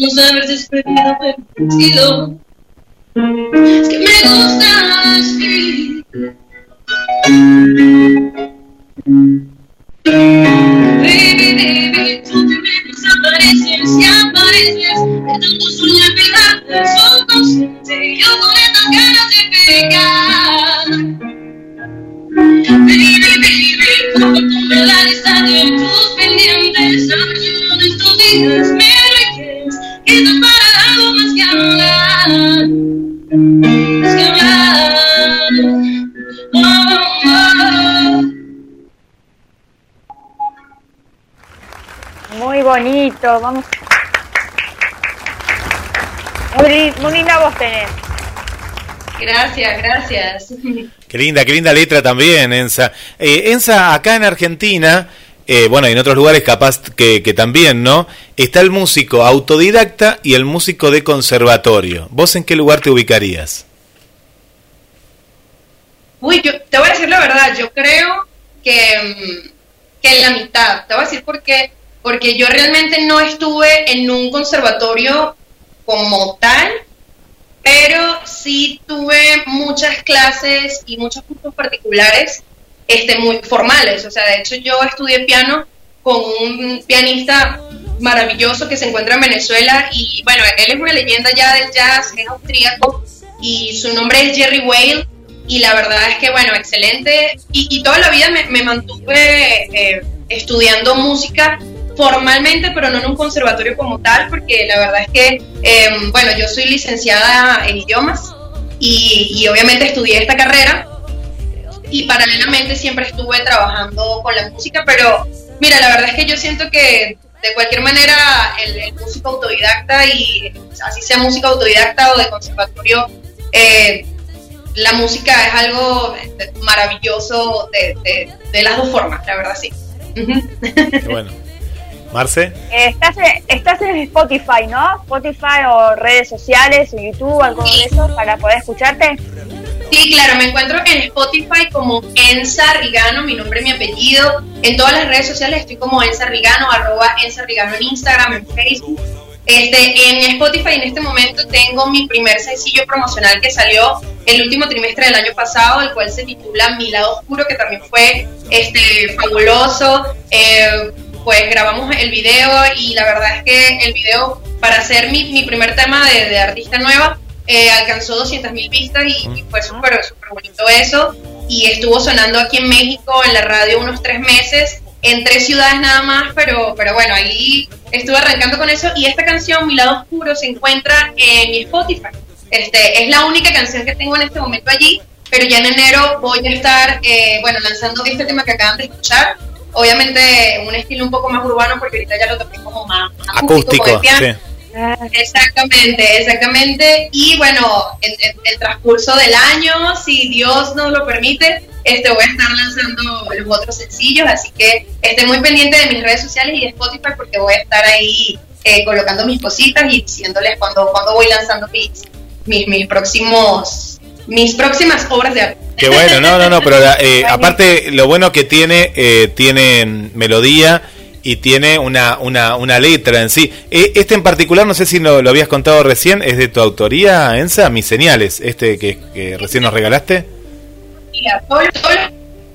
gusta a mí, prohibido delicioso y es para mí. No saber si es prohibido permitido. Es que me gusta así. Baby, baby, Gracias. Qué linda, qué linda letra también, Ensa. Eh, Ensa, acá en Argentina, eh, bueno, y en otros lugares capaz que, que también, ¿no? Está el músico autodidacta y el músico de conservatorio. ¿Vos en qué lugar te ubicarías? Uy, yo te voy a decir la verdad, yo creo que, mm, que en la mitad. Te voy a decir por qué. Porque yo realmente no estuve en un conservatorio como tal, pero sí tuve muchas clases y muchos cursos particulares este, muy formales. O sea, de hecho yo estudié piano con un pianista maravilloso que se encuentra en Venezuela y bueno, él es una leyenda ya del jazz, es austríaco y su nombre es Jerry Whale y la verdad es que bueno, excelente y, y toda la vida me, me mantuve eh, estudiando música formalmente, pero no en un conservatorio como tal, porque la verdad es que, eh, bueno, yo soy licenciada en idiomas y, y obviamente estudié esta carrera y paralelamente siempre estuve trabajando con la música, pero mira, la verdad es que yo siento que de cualquier manera el, el músico autodidacta y así sea música autodidacta o de conservatorio, eh, la música es algo maravilloso de, de- de las dos formas, la verdad sí. Qué bueno. Marce. Eh, estás, en- estás en Spotify, ¿no? Spotify o redes sociales o YouTube, algo de eso para poder escucharte. Sí, claro, me encuentro en Spotify como Ensa Rigano, mi nombre y mi apellido. En todas las redes sociales estoy como Ensa Rigano, arroba Ensa Rigano en Instagram, en Facebook. Este, en Spotify en este momento tengo mi primer sencillo promocional que salió el último trimestre del año pasado, el cual se titula Mi lado oscuro, que también fue este, fabuloso. Eh, pues grabamos el video y la verdad es que el video para hacer mi, mi primer tema de, de artista nueva eh, alcanzó 200 mil vistas y, y fue súper bonito eso. Y estuvo sonando aquí en México en la radio unos tres meses en tres ciudades nada más pero pero bueno ahí estuve arrancando con eso. Y esta canción Mi lado oscuro se encuentra en mi Spotify. Este es la única canción que tengo en este momento allí pero ya en enero voy a estar eh, bueno lanzando este tema que acaban de escuchar obviamente un estilo un poco más urbano porque ahorita ya lo toqué como más Acústico, sí. Exactamente, exactamente. Y bueno, en, en- el transcurso del año, si Dios nos lo permite, este voy a estar lanzando los otros sencillos, así que estén muy pendiente de mis redes sociales y de Spotify porque voy a estar ahí eh, colocando mis cositas y diciéndoles cuando, cuando voy lanzando mis, mis, mis próximos mis próximas obras de arte. Qué bueno, no, no, no, pero eh, aparte lo bueno que tiene, eh, tiene melodía y tiene una, una, una letra en sí. Eh, este en particular, no sé si lo, lo habías contado recién, es de tu autoría, Ensa, Mis Señales, este que, que recién nos regalaste. Mira, todos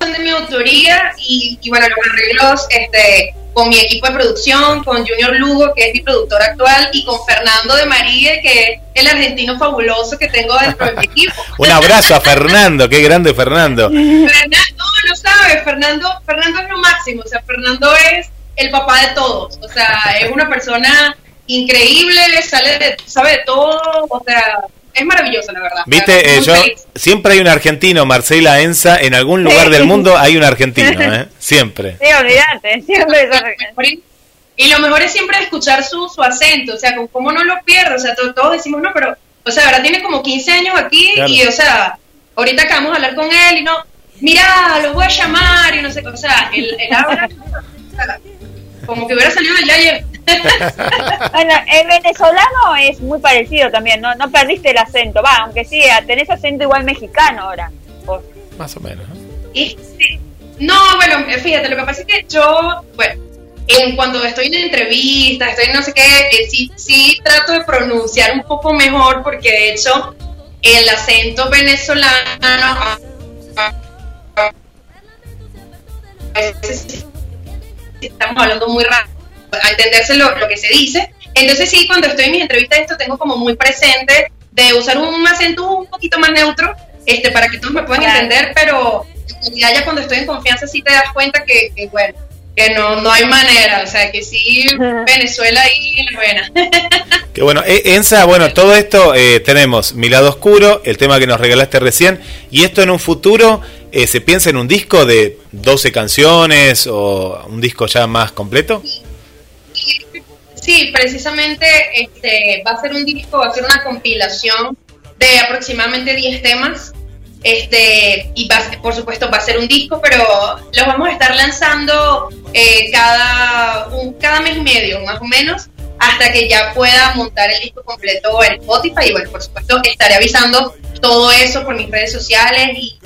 son de mi autoría y, y bueno, los arreglos este, con mi equipo de producción, con Junior Lugo, que es mi productor actual, y con Fernando de María, que es el argentino fabuloso que tengo dentro de mi equipo. Un abrazo a Fernando, qué grande Fernando. Fernando, no, no sabes, Fernando, Fernando es lo máximo, o sea, Fernando es el papá de todos, o sea, es una persona increíble, sale de, sabe de todo, o sea, es maravilloso, la verdad. Viste, eh, yo feliz. siempre hay un argentino, Marcela Ensa, en algún lugar del mundo hay un argentino, ¿eh? Siempre. Sí, olvídate, siempre es Y lo mejor es siempre escuchar su, su acento, o sea, como, cómo no lo pierdo, o sea, to- todos, decimos, no, pero, o sea, ahora tiene como 15 años aquí Claro. y, o sea, ahorita acabamos de hablar con él y no, mira, lo voy a llamar y no sé, qué, o sea, él, él habla como que hubiera salido de allá ayer. Bueno, el venezolano es muy parecido también, no, no perdiste el acento, va, aunque sí, tenés acento igual mexicano ahora. vos. Más o menos. ¿no? Y, sí, No, bueno, fíjate, lo que pasa es que yo, bueno, en cuando estoy en entrevistas, estoy en no sé qué, eh, sí, sí trato de pronunciar un poco mejor porque de hecho el acento venezolano a veces estamos hablando muy rápido, a entenderse lo, que se dice. Entonces sí, cuando estoy en mis entrevistas esto tengo como muy presente de usar un acento un poquito más neutro este, para que todos me puedan entender, pero ya cuando estoy en confianza sí te das cuenta que, bueno, que no, no hay manera, o sea, que sí, Venezuela en buena. Qué bueno, eh, Ensa, bueno, todo esto eh, tenemos Mi lado oscuro, el tema que nos regalaste recién, y esto en un futuro eh, se piensa en un disco de 12 canciones o un disco ya más completo. Sí, precisamente este, va a ser un disco, va a ser una compilación de aproximadamente 10 temas este, y por supuesto va a ser un disco, pero lo vamos a estar lanzando eh, cada, un, cada mes y medio, más o menos, hasta que ya pueda montar el disco completo en Spotify. Y bueno, por supuesto, estaré avisando todo eso por mis redes sociales y,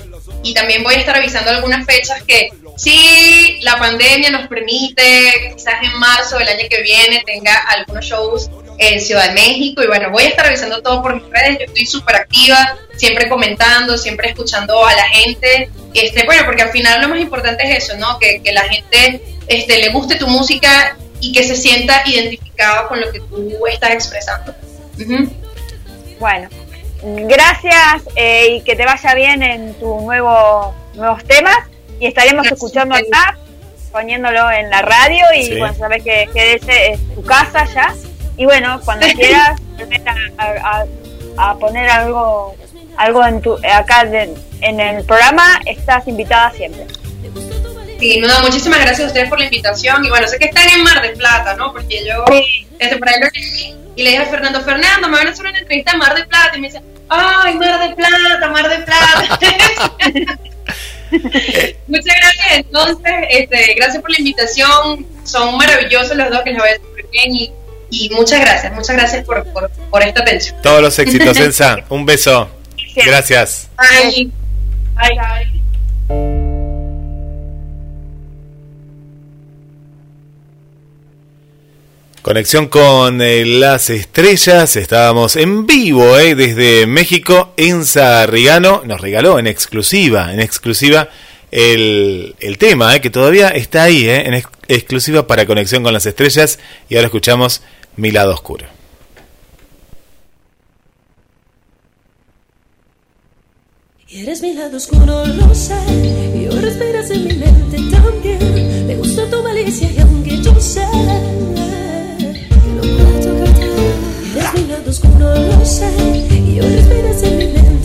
y también voy a estar avisando algunas fechas que si la pandemia nos permite, quizás en marzo del año que viene tenga algunos shows en Ciudad de México. Y bueno, voy a estar revisando todo por mis redes, yo estoy súper activa, siempre comentando, siempre escuchando a la gente, este, bueno, porque al final lo más importante es eso, ¿no? Que, que la gente este, le guste tu música y que se sienta identificado con lo que tú estás expresando. Bueno, gracias eh, y que te vaya bien en tus nuevo, nuevos temas y estaremos escuchando acá, poniéndolo en la radio y bueno, sabes que, que ese es tu casa ya. Y bueno, cuando quieras a, a, poner algo algo en tu, acá en el programa, estás invitada siempre. Sí, no, muchísimas gracias a ustedes por la invitación. Y bueno, sé que están en Mar del Plata, ¿no? Porque yo, desde por ahí y le dije a Fernando, Fernando, me van a hacer una entrevista en Mar del Plata. Y me dice, ¡ay, Mar del Plata, Mar del Plata! Muchas gracias. Entonces, este, gracias por la invitación. Son maravillosos los dos que les voy a súper bien y, y, muchas gracias, muchas gracias por, por, por, esta atención. Todos los éxitos, Elsa. Un beso. Gracias. Bye. Bye. Conexión con eh, las estrellas, estábamos en vivo eh, desde México. Enza Rigano nos regaló en exclusiva, en exclusiva el, el tema eh, que todavía está ahí, en exclusiva para Conexión con las estrellas. Y ahora escuchamos Mi lado oscuro. Eres mi lado oscuro, lo sé, y ahora esperas en mi mente también. Me gusta tu malicia y aunque yo sé lado oscuro, lo sé. Y ahora esperas en mi mente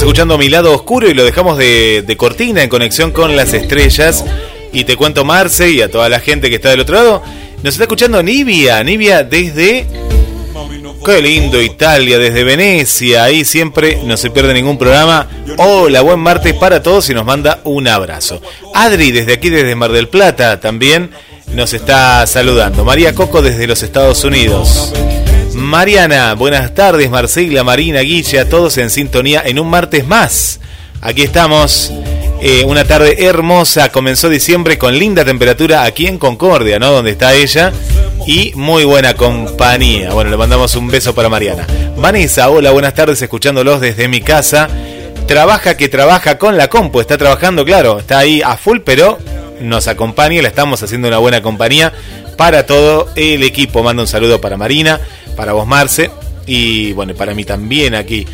estamos escuchando Mi lado oscuro y lo dejamos de, cortina en conexión con las estrellas. Y te cuento, Marce, y a toda la gente que está del otro lado, nos está escuchando Nivia, Nivia desde... Qué lindo Italia, desde Venecia, ahí siempre no se pierde ningún programa. Hola, buen martes para todos y nos manda un abrazo. Adri, desde aquí, desde Mar del Plata, también nos está saludando. María Coco desde los Estados Unidos. Mariana, buenas tardes, Marcela, Marina, Guille, a todos en sintonía en un martes más. Aquí estamos, eh, una tarde hermosa, comenzó diciembre con linda temperatura aquí en Concordia, ¿no? Donde está ella, y muy buena compañía. Bueno, le mandamos un beso para Mariana. Vanessa, hola, buenas tardes, escuchándolos desde mi casa. Trabaja que trabaja con la compu, está trabajando, claro, está ahí a full, pero nos acompaña y le estamos haciendo una buena compañía para todo el equipo. Mando un saludo para Marina, para vos, Marce, y bueno, para mí también aquí.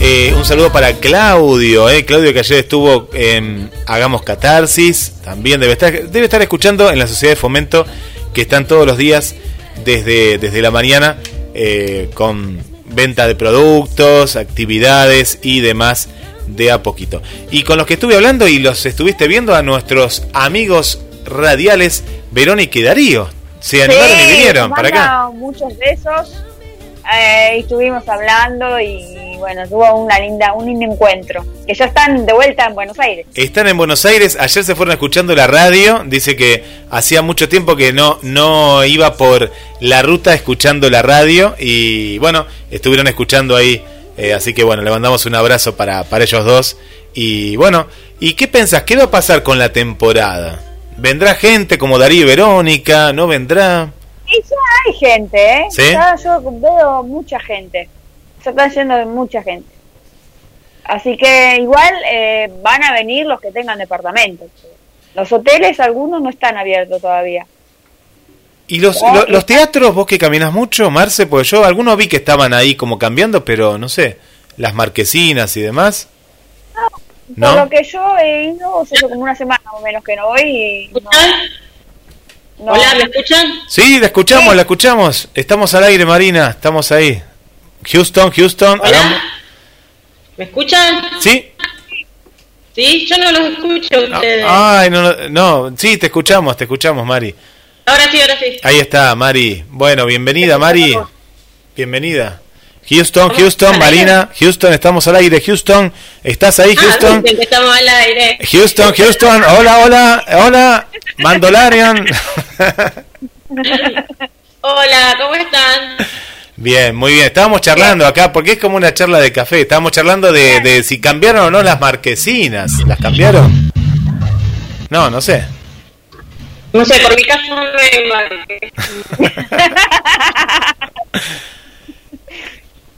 Eh, un saludo para Claudio, eh, Claudio que ayer estuvo en Hagamos Catarsis, también debe estar, debe estar escuchando en la Sociedad de Fomento, que están todos los días desde, desde la mañana eh, con venta de productos, actividades y demás de a poquito. Y con los que estuve hablando y los estuviste viendo a nuestros amigos radiales Verónica y Darío. Se animaron y vinieron para acá. Muchos besos. Eh, estuvimos hablando y bueno, tuvo una linda, un lindo encuentro. Que ya están de vuelta en Buenos Aires. Están en Buenos Aires, ayer se fueron escuchando la radio, dice que hacía mucho tiempo que no, no iba por la ruta escuchando la radio y bueno, estuvieron escuchando ahí, eh, así que bueno, le mandamos un abrazo para, para ellos dos. Y bueno, ¿y qué pensás? ¿Qué va a pasar con la temporada? ¿Vendrá gente como Darío y Verónica? ¿No vendrá? Y ya hay gente, ¿eh? Ya yo veo mucha gente. Se están yendo mucha gente. Así que igual eh, van a venir los que tengan departamentos. Los hoteles, algunos no están abiertos todavía. ¿Y los, los teatros, vos que caminas mucho, Marce? Pues yo algunos vi que estaban ahí como cambiando, pero no sé, las marquesinas y demás. No, por lo que yo he ido, hace como una semana o menos que no voy y... Hola, ¿me escuchan? Sí, la escuchamos, la escuchamos. Estamos al aire, Marina, estamos ahí. Houston, Houston. Hola. ¿Me escuchan? Sí. Sí, yo no los escucho ustedes. Ay, no, no, sí, te escuchamos, te escuchamos, Mari. Ahora sí, ahora sí. Ahí está, Mari. Bueno, bienvenida, Mari. Bienvenida. Houston, Houston, Marina, Houston, estamos al aire. Houston, ¿estás ahí, ah, Houston? estamos al aire. Houston, Houston, hola, hola, hola, Mandolarian. hola, ¿cómo están? Bien, muy bien. Estábamos charlando acá, porque es como una charla de café. Estábamos charlando de, de si cambiaron o no las marquesinas. ¿Las cambiaron? No, no sé. No sé, por mi caso no me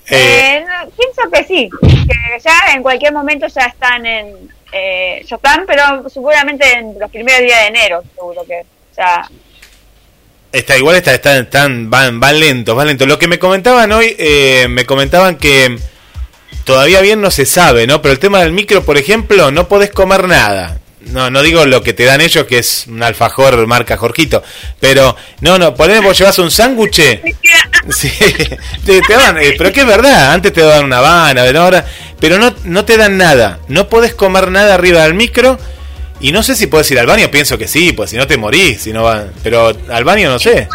Eh, eh pienso que sí, que ya en cualquier momento ya están en, eh, ya están, pero seguramente en los primeros días de enero, seguro que ya. Está igual, está, están, van, van lentos, van lentos. Lo que me comentaban hoy, eh, me comentaban que todavía bien no se sabe, ¿no? Pero el tema del micro, por ejemplo, no podés comer nada. No, no digo lo que te dan ellos, que es un alfajor marca Jorquito. Pero, no, no, poneme, vos llevas un sándwich. Sí, te, dan, eh, pero que es verdad, antes te daban una habana, ahora, pero no, no te dan nada. No podés comer nada arriba del micro. Y no sé si puedes ir al baño, pienso que sí, pues si no te morís, si no va, pero al baño no sé.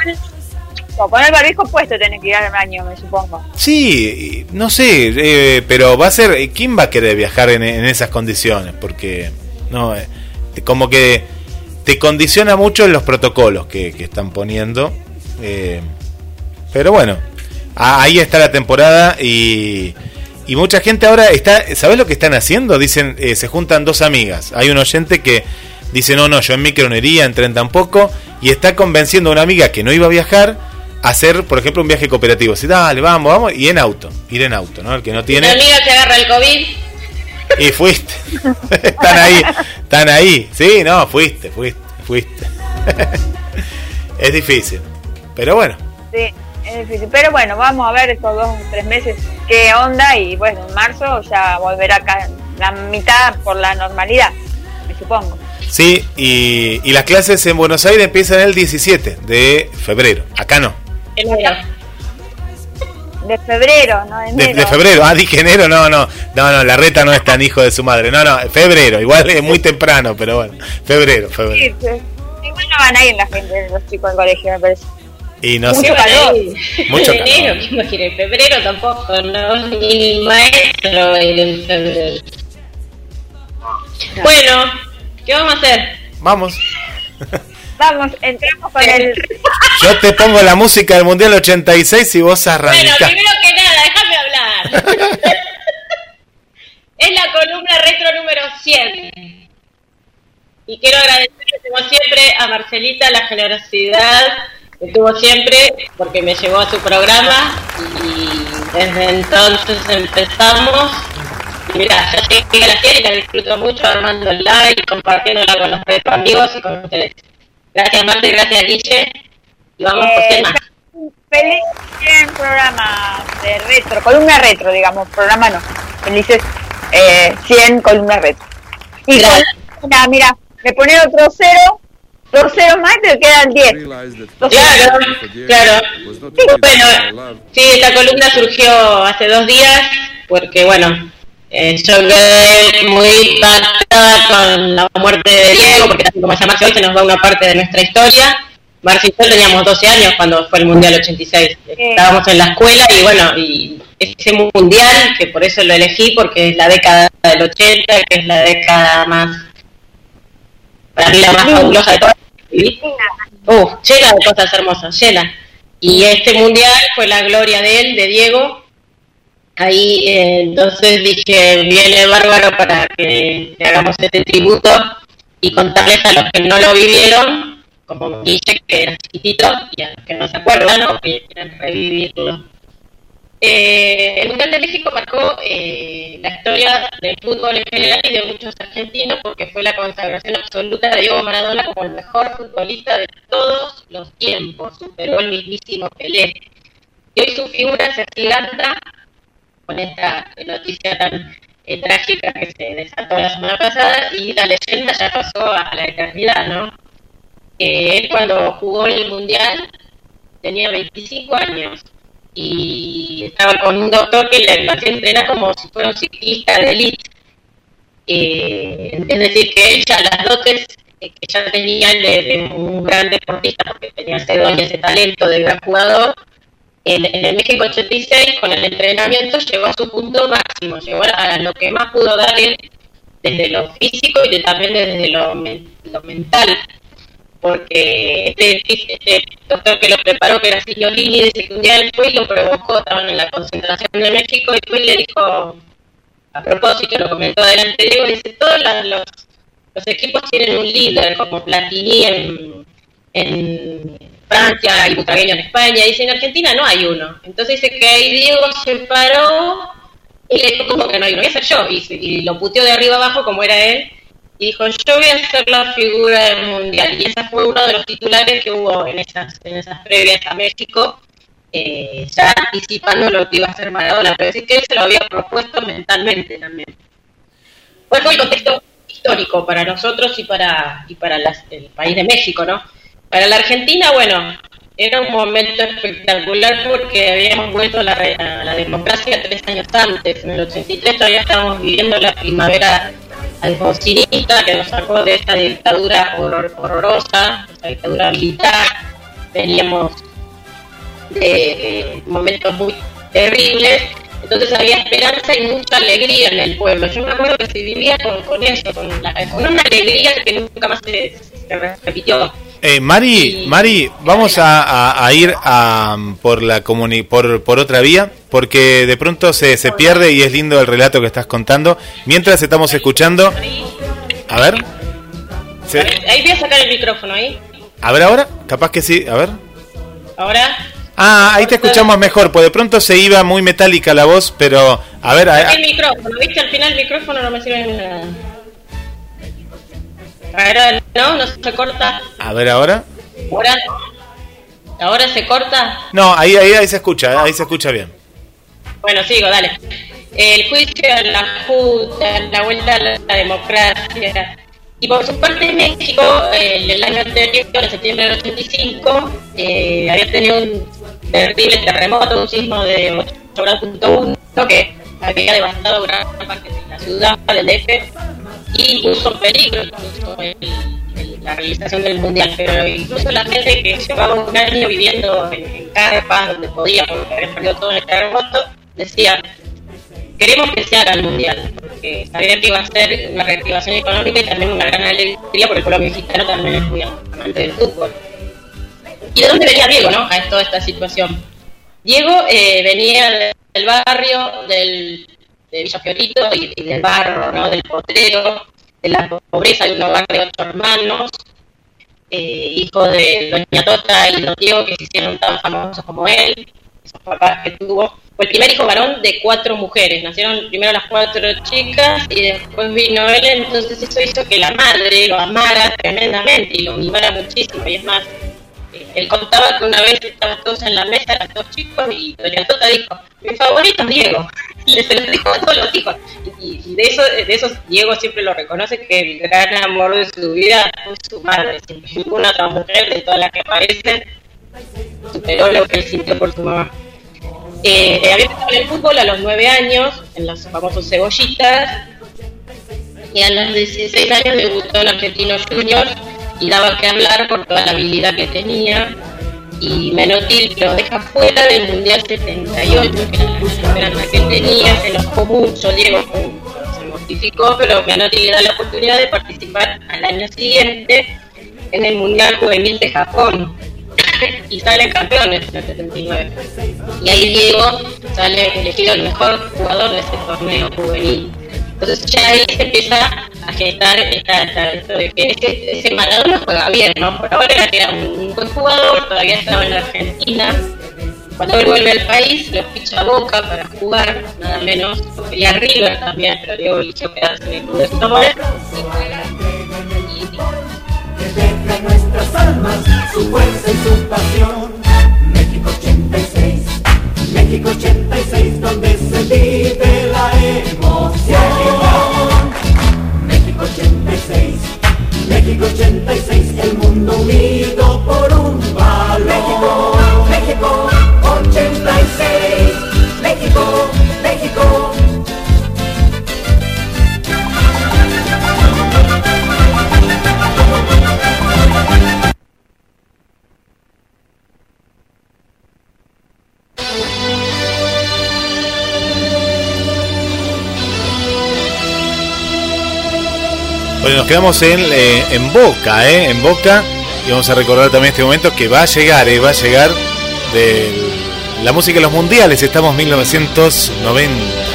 Con el barbijo puesto tenés que ir al baño, me supongo. Sí, no sé, eh, pero va a ser, ¿quién va a querer viajar en, en esas condiciones? Porque, no, eh, como que te condiciona mucho los protocolos que, están poniendo. Eh, pero bueno, ahí está la temporada y, y mucha gente ahora está, ¿sabes lo que están haciendo? Dicen, eh, se juntan dos amigas. Hay un oyente que dice, no, no, yo en micro no iría, en tren tampoco, y está convenciendo a una amiga que no iba a viajar a hacer, por ejemplo, un viaje cooperativo. Así, dale, vamos, vamos, y en auto, ir en auto, ¿no? El que no tiene... Se agarra el COVID. Y fuiste. están ahí, están ahí. Sí, no, fuiste, fuiste, fuiste. es difícil. Pero bueno. Sí, es difícil. Pero bueno, vamos a ver estos dos, tres meses qué onda. Y bueno, en marzo ya volverá acá la mitad por la normalidad, me supongo. Sí, y, y las clases en Buenos Aires empiezan el 17 de febrero. Acá no. De febrero, no de enero. De, febrero, ah, dije enero, no, no, no, no, la reta no es tan hijo de su madre, no, no, febrero, igual es muy temprano, pero bueno, febrero, febrero. Sí, Igual no van a ir la gente, los chicos al colegio, me parece. Y no Mucho sé. calor. Mucho calor. enero, ¿qué imagínate? Febrero tampoco, no, ni el maestro va a ir en febrero. Bueno, ¿qué vamos a hacer? Vamos. Vamos, entramos con el... Yo te pongo la música del Mundial 86 y vos arrancás. Bueno, primero que nada, déjame hablar. es la columna retro número 100. Y quiero agradecer, como siempre, a Marcelita la generosidad que tuvo siempre, porque me llevó a su programa y desde entonces empezamos. Y mira, ya llegué a la serie y la disfruto mucho armando el like, compartiéndola con los amigos y con ustedes. Gracias Marte, gracias Guille. Y vamos por eh, tema. Feliz 100 programa de retro, columna retro, digamos, programa no. Felices eh, 100 columnas retro. Y mira, mira, me pone otro cero Dos ceros más te quedan 10. Claro, claro. Bueno, sí, esta columna surgió hace dos días porque, bueno, yo quedé muy impactada con la muerte de Diego, porque así como se llama hoy se nos va una parte de nuestra historia. Marcia y yo teníamos 12 años cuando fue el Mundial 86. Estábamos en la escuela y bueno, y ese Mundial, que por eso lo elegí, porque es la década del 80, que es la década más, para mí la más fabulosa de todas. Uh, llena de cosas hermosas, llena. Y este Mundial fue la gloria de él, de Diego, ahí eh, entonces dije, viene bárbaro para que le hagamos este tributo y contarles a los que no lo vivieron, como dije que era chiquitito y a los que no se acuerdan o que quieren revivirlo. Eh, el Mundial de México marcó eh, la historia del fútbol en general y de muchos argentinos porque fue la consagración absoluta de Diego Maradona como el mejor futbolista de todos los tiempos, superó el mismísimo Pelé. Y hoy su figura se agiganta con esta noticia tan eh, trágica que se desató la semana pasada y la leyenda ya pasó a la eternidad, ¿no? él cuando jugó el Mundial tenía 25 años y estaba con un doctor que le hacía entrenar como si fuera un ciclista de élite. Eh, es decir, que él ya las dotes que ya tenía de, un gran deportista, porque tenía ese don y ese talento de gran jugador, en, el México 86 con el entrenamiento llegó a su punto máximo, llegó a, lo que más pudo dar él desde lo físico y también desde lo, mental, porque este, este, doctor que lo preparó, que era Sigliolini, dice que un día él fue lo provocó, estaban en la concentración de México y fue le dijo, a propósito, lo comentó adelante Diego, dice, todos los, los equipos tienen un líder, como Platini en, en Francia, hay butragueño en España, dice en Argentina no hay uno. Entonces dice que ahí Diego se paró y le dijo, como que no hay uno? Voy a ser yo. Y, lo puteó de arriba abajo como era él. Y dijo, yo voy a ser la figura del mundial. Y ese fue uno de los titulares que hubo en esas, previas a México, eh, ya anticipando lo que iba a hacer Maradona. Pero sí que él se lo había propuesto mentalmente también. ¿Cuál fue el contexto histórico para nosotros y para, y para el país de México, no? Para la Argentina, bueno, era un momento espectacular porque habíamos vuelto a la, democracia tres años antes. En el 83 todavía estábamos viviendo la primavera alfonsinista que nos sacó de esta dictadura horrorosa, esta dictadura militar. Veníamos de, momentos muy terribles. Entonces había esperanza y mucha alegría en el pueblo. Yo me acuerdo que se vivía con, eso, con, una alegría que nunca más se repitió eh, Mari, Mari, vamos a, ir a, por la comuni por, por otra vía, porque de pronto se, se pierde y es lindo el relato que estás contando. Mientras estamos escuchando, a ver. Ahí voy a sacar el micrófono ahí. A ver ahora, capaz que sí, a ver. Ahora. Ah, ahí te escuchamos mejor, pues de pronto se iba muy metálica la voz, pero a ver. el micrófono, viste, al final el micrófono no me sirve de nada. Ahora no, no se corta. A ver ahora. Ahora, ahora se corta. No, ahí, ahí, ahí se escucha, ahí se escucha bien. Bueno, sigo, dale. El juicio a la Junta, la vuelta a la, democracia. Y por su parte México, el año anterior, en septiembre del 85, eh, había tenido un terrible terremoto, un sismo de 8.1 que había devastado gran parte de la ciudad del DF y puso peligro la realización del mundial, pero incluso la gente que llevaba un año viviendo en, en carpas donde podía, porque había perdido todo en el terremoto, decían queremos que se el mundial, porque sabían que iba a ser una reactivación económica y también una gran alegría porque el pueblo mexicano también es muy amante del fútbol. ¿Y de dónde venía Diego, no? A toda esta situación. Diego eh, venía del barrio del de Villa Fiorito y, del barro, ¿no? del potrero, de la pobreza de un hogar de ocho hermanos, eh, hijo de Doña Tota y Don Diego, que se hicieron tan famosos como él, esos papás que tuvo. Fue el primer hijo varón de cuatro mujeres. Nacieron primero las cuatro chicas y después vino él, entonces eso hizo que la madre lo amara tremendamente y lo mimara muchísimo. Y es más, él contaba que una vez estaban todos en la mesa, eran dos chicos, y Doña Tota dijo, mi favorito es Diego. se lo dijo a todos los hijos. Y, de eso, de eso Diego siempre lo reconoce, que el gran amor de su vida fue su madre. Siempre ninguna otra mujer de todas las que aparecen superó lo que él sintió por su mamá. Eh, había empezado el fútbol a los 9 años, en los famosos cebollitas, y a los 16 años debutó en Argentinos Juniors y daba que hablar por toda la habilidad que tenía y Menotti lo deja fuera del Mundial 78, que era la que tenía, se enojó mucho, Diego se mortificó, pero Menotti le da la oportunidad de participar al año siguiente en el Mundial Juvenil de Japón y sale campeones en el 79. Y ahí Diego sale elegido el mejor jugador de ese torneo juvenil. Entonces ya ahí se empieza a gestar esta, esto de que ese, ese Maradona juega bien, ¿no? Por ahora era un buen jugador, todavía estaba en la Argentina. Cuando él vuelve al país, lo ficha a Boca para jugar, nada menos, y arriba también, pero Diego eligió quedarse en el club de Somos. Que nuestras almas su fuerza y su pasión. México 86, México 86, donde se vive la emoción. México 86, México 86, el mundo unido por un valor. México, México Nos quedamos en, eh, en Boca, ¿eh? En Boca. Y vamos a recordar también este momento que va a llegar, ¿eh? Va a llegar de la música de los mundiales. Estamos en 1990.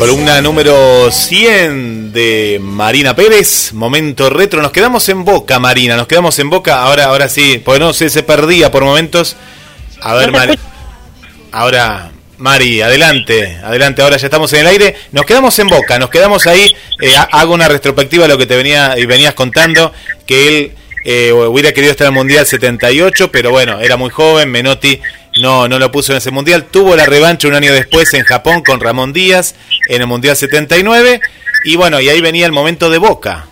Columna número 100 de Marina Pérez, momento retro. Nos quedamos en Boca, Marina, nos quedamos en Boca. Ahora, ahora sí, porque no sé, se perdía por momentos. A ver, Mari. Ahora, Mari, adelante, adelante. Ahora ya estamos en el aire. Nos quedamos en Boca, nos quedamos ahí. Eh, ha- hago una retrospectiva de lo que te venía y venías contando, que él eh, hubiera querido estar en el Mundial 78, pero bueno, era muy joven. Menotti no, no lo puso en ese Mundial. Tuvo la revancha un año después en Japón con Ramón Díaz en el Mundial 79. Y bueno, y ahí venía el momento de Boca.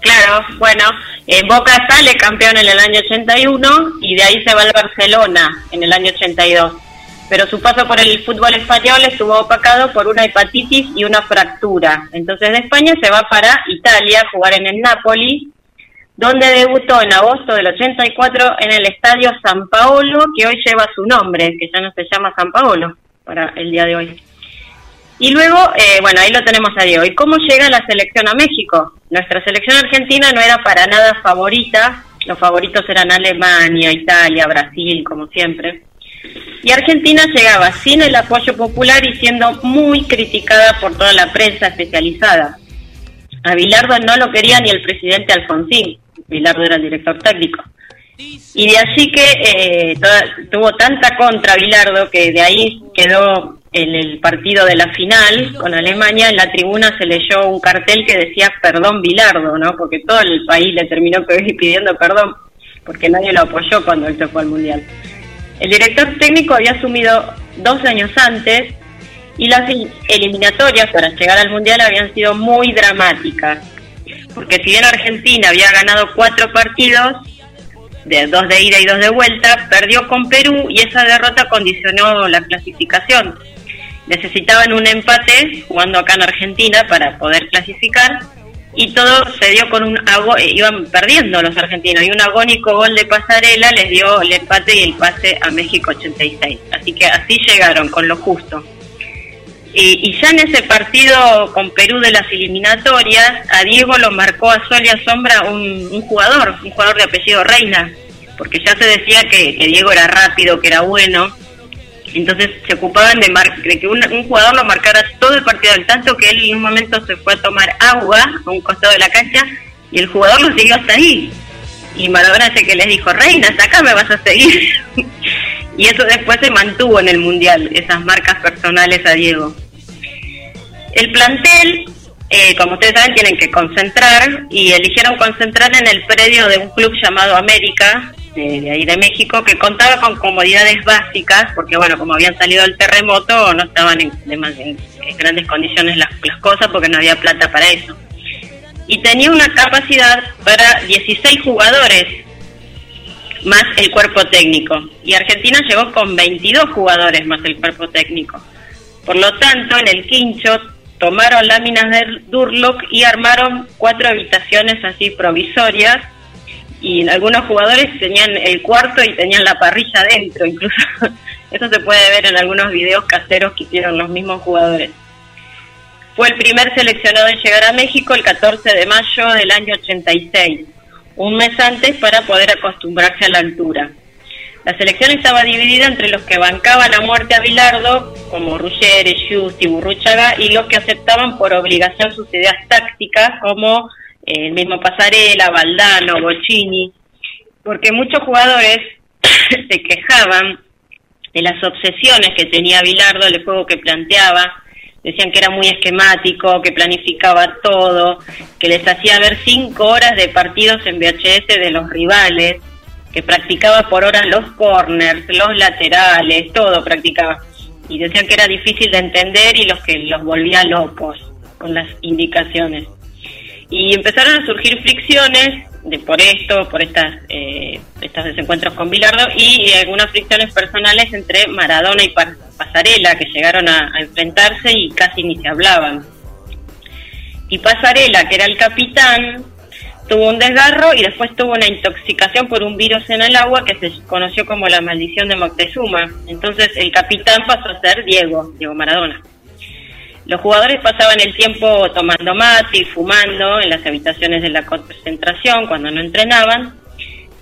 Claro, bueno, eh, Boca sale campeón en el año 81 y de ahí se va al Barcelona en el año 82. Pero su paso por el fútbol español estuvo opacado por una hepatitis y una fractura. Entonces de España se va para Italia a jugar en el Napoli, donde debutó en agosto del 84 en el estadio San Paolo, que hoy lleva su nombre, que ya no se llama San Paolo para el día de hoy. Y luego, eh, bueno, ahí lo tenemos a Diego. ¿Y cómo llega la selección a México? Nuestra selección argentina no era para nada favorita. Los favoritos eran Alemania, Italia, Brasil, como siempre. Y Argentina llegaba sin el apoyo popular y siendo muy criticada por toda la prensa especializada. A Bilardo no lo quería ni el presidente Alfonsín. Bilardo era el director técnico. Y de allí que eh, toda- tuvo tanta contra Bilardo que de ahí quedó en el partido de la final con Alemania, en la tribuna se leyó un cartel que decía perdón Bilardo, ¿no? Porque todo el país le terminó pidiendo perdón porque nadie lo apoyó cuando él se fue al Mundial. El director técnico había asumido dos años antes y las el- eliminatorias para llegar al Mundial habían sido muy dramáticas. Porque si bien Argentina había ganado cuatro partidos, de dos de ida y dos de vuelta, perdió con Perú y esa derrota condicionó la clasificación. Necesitaban un empate jugando acá en Argentina para poder clasificar y todo se dio con un eh, iban perdiendo los argentinos y un agónico gol de pasarela les dio el empate y el pase a México 86. Así que así llegaron con lo justo. Y, ya en ese partido con Perú de las eliminatorias, a Diego lo marcó a sol y a sombra un, un jugador, un jugador de apellido Reina, porque ya se decía que, Diego era rápido, que era bueno, Entonces se ocupaban de, que un, jugador lo marcara todo el partido, al tanto que él en un momento se fue a tomar agua a un costado de la cancha y el jugador lo siguió hasta ahí. Y Maradona sé que les dijo, Reina, acá me vas a seguir. y eso después se mantuvo en el Mundial, esas marcas personales a Diego. El plantel, eh, como ustedes saben, tienen que concentrar y eligieron concentrar en el predio de un club llamado América, de, ahí de México, que contaba con comodidades básicas, porque bueno, como habían salido del terremoto, no estaban en, grandes condiciones las, cosas porque no había plata para eso. Y tenía una capacidad para 16 jugadores, más el cuerpo técnico. Y Argentina llegó con 22 jugadores más el cuerpo técnico. Por lo tanto, en el quincho tomaron láminas de Durlock y armaron cuatro habitaciones así provisorias y algunos jugadores tenían el cuarto y tenían la parrilla adentro, incluso eso se puede ver en algunos videos caseros que hicieron los mismos jugadores. Fue el primer seleccionado en llegar a México el 14 de mayo del año 86, un mes antes para poder acostumbrarse a la altura. La selección estaba dividida entre los que bancaban a muerte a Bilardo, como Ruggeri, Justi, Burruchaga, y los que aceptaban por obligación sus ideas tácticas, como el mismo Pasarela, Valdano, Bocini, porque muchos jugadores se quejaban de las obsesiones que tenía Bilardo, el juego que planteaba, decían que era muy esquemático, que planificaba todo, que les hacía ver cinco horas de partidos en VHS de los rivales, que practicaba por horas los corners, los laterales, todo practicaba. Y decían que era difícil de entender y los que los volvía locos con las indicaciones y empezaron a surgir fricciones de por esto, por estas eh, estos desencuentros con Bilardo y algunas fricciones personales entre Maradona y Pasarela que llegaron a, enfrentarse y casi ni se hablaban. Y Pasarela, que era el capitán, tuvo un desgarro y después tuvo una intoxicación por un virus en el agua que se conoció como la maldición de Moctezuma. Entonces el capitán pasó a ser Diego, Diego Maradona. Los jugadores pasaban el tiempo tomando mate y fumando en las habitaciones de la concentración cuando no entrenaban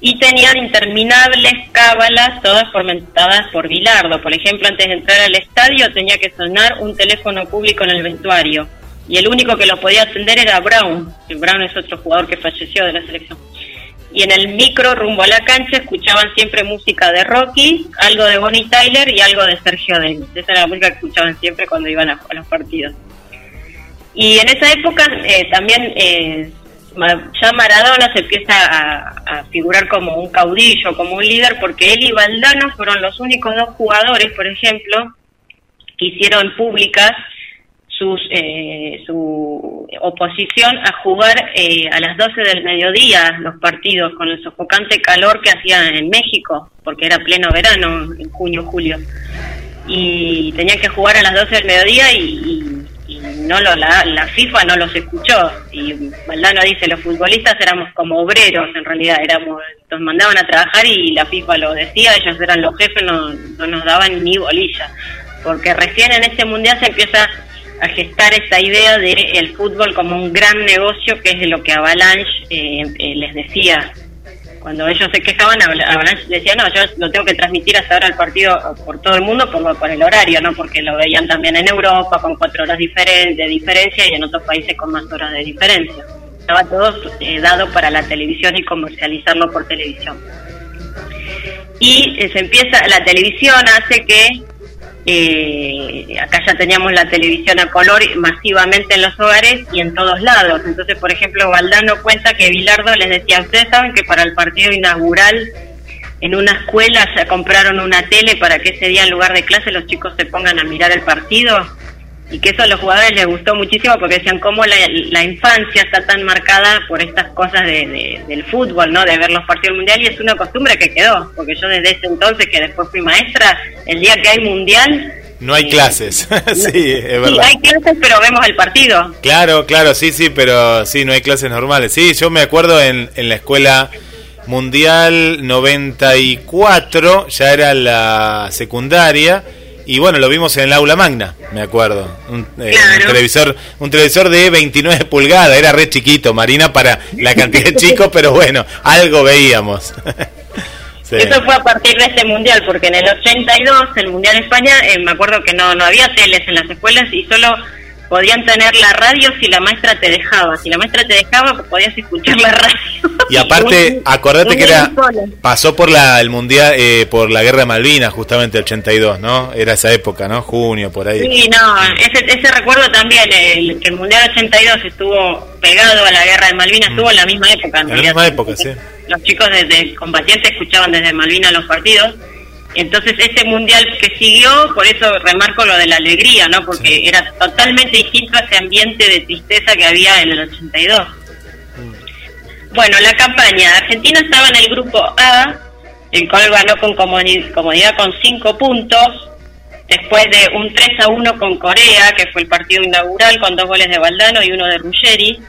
y tenían interminables cábalas, todas fomentadas por Bilardo. Por ejemplo, antes de entrar al estadio tenía que sonar un teléfono público en el vestuario y el único que lo podía atender era Brown. Brown es otro jugador que falleció de la selección y en el micro rumbo a la cancha escuchaban siempre música de Rocky, algo de Bonnie Tyler y algo de Sergio Denis. Esa era la música que escuchaban siempre cuando iban a, los partidos. Y en esa época eh, también eh, ya Maradona se empieza a, figurar como un caudillo, como un líder, porque él y Valdano fueron los únicos dos jugadores, por ejemplo, que hicieron públicas sus, eh, su oposición a jugar eh, a las 12 del mediodía los partidos con el sofocante calor que hacía en México, porque era pleno verano, en junio, julio. Y tenían que jugar a las 12 del mediodía y, no lo, la, la, FIFA no los escuchó. Y Valdano dice, los futbolistas éramos como obreros, en realidad, éramos nos mandaban a trabajar y la FIFA lo decía, ellos eran los jefes, no, no nos daban ni bolilla. Porque recién en este mundial se empieza a gestar esa idea de el fútbol como un gran negocio, que es lo que Avalanche eh, eh, les decía. Cuando ellos se quejaban, Avalanche decía, no, yo lo tengo que transmitir hasta ahora el partido por todo el mundo por, por el horario, no porque lo veían también en Europa con cuatro horas de diferencia y en otros países con más horas de diferencia. Estaba todo eh, dado para la televisión y comercializarlo por televisión. Y se empieza, la televisión hace que eh, acá ya teníamos la televisión a color masivamente en los hogares y en todos lados. Entonces, por ejemplo, Valdano cuenta que Bilardo les decía, ustedes saben que para el partido inaugural en una escuela ya compraron una tele para que ese día en lugar de clase los chicos se pongan a mirar el partido y que eso a los jugadores les gustó muchísimo porque decían cómo la, infancia está tan marcada por estas cosas de, del fútbol, ¿no? De ver los partidos mundial y es una costumbre que quedó, porque yo desde ese entonces que después fui maestra, el día que hay mundial... No hay eh, clases, sí, es verdad. Sí, hay clases, pero vemos el partido. Claro, claro, sí, sí, pero sí, no hay clases normales. Sí, yo me acuerdo en, en la escuela mundial 94, ya era la secundaria y bueno, lo vimos en el aula magna, me acuerdo. Un, eh, televisor un televisor de 29 pulgadas, era re chiquito, Marina, para la cantidad de chicos, pero bueno, algo veíamos. Eso fue a partir de ese mundial, porque en el 82, el mundial de España, eh, me acuerdo que no, no había teles en las escuelas y solo podían tener la radio si la maestra te dejaba. Si la maestra te dejaba, podías escuchar la radio. Y aparte, acordate que era pasó por la el mundial eh, por la guerra de Malvinas, justamente el 82, ¿no? Era esa época, ¿no? Junio por ahí. Sí, no, ese, ese recuerdo también el que el mundial 82 estuvo pegado a la guerra de Malvinas, estuvo en la misma época. En, la misma época, sí. Los chicos desde combatientes escuchaban desde Malvinas los partidos entonces este mundial que siguió, por eso remarco lo de la alegría, ¿no? Porque era totalmente distinto a ese ambiente de tristeza que había en el 82. Bueno, la campaña. Argentina estaba en el grupo A, el cual ganó con comodidad con 5 puntos, después de un 3 a 1 con Corea, que fue el partido inaugural con dos goles de Valdano y uno de Ruggeri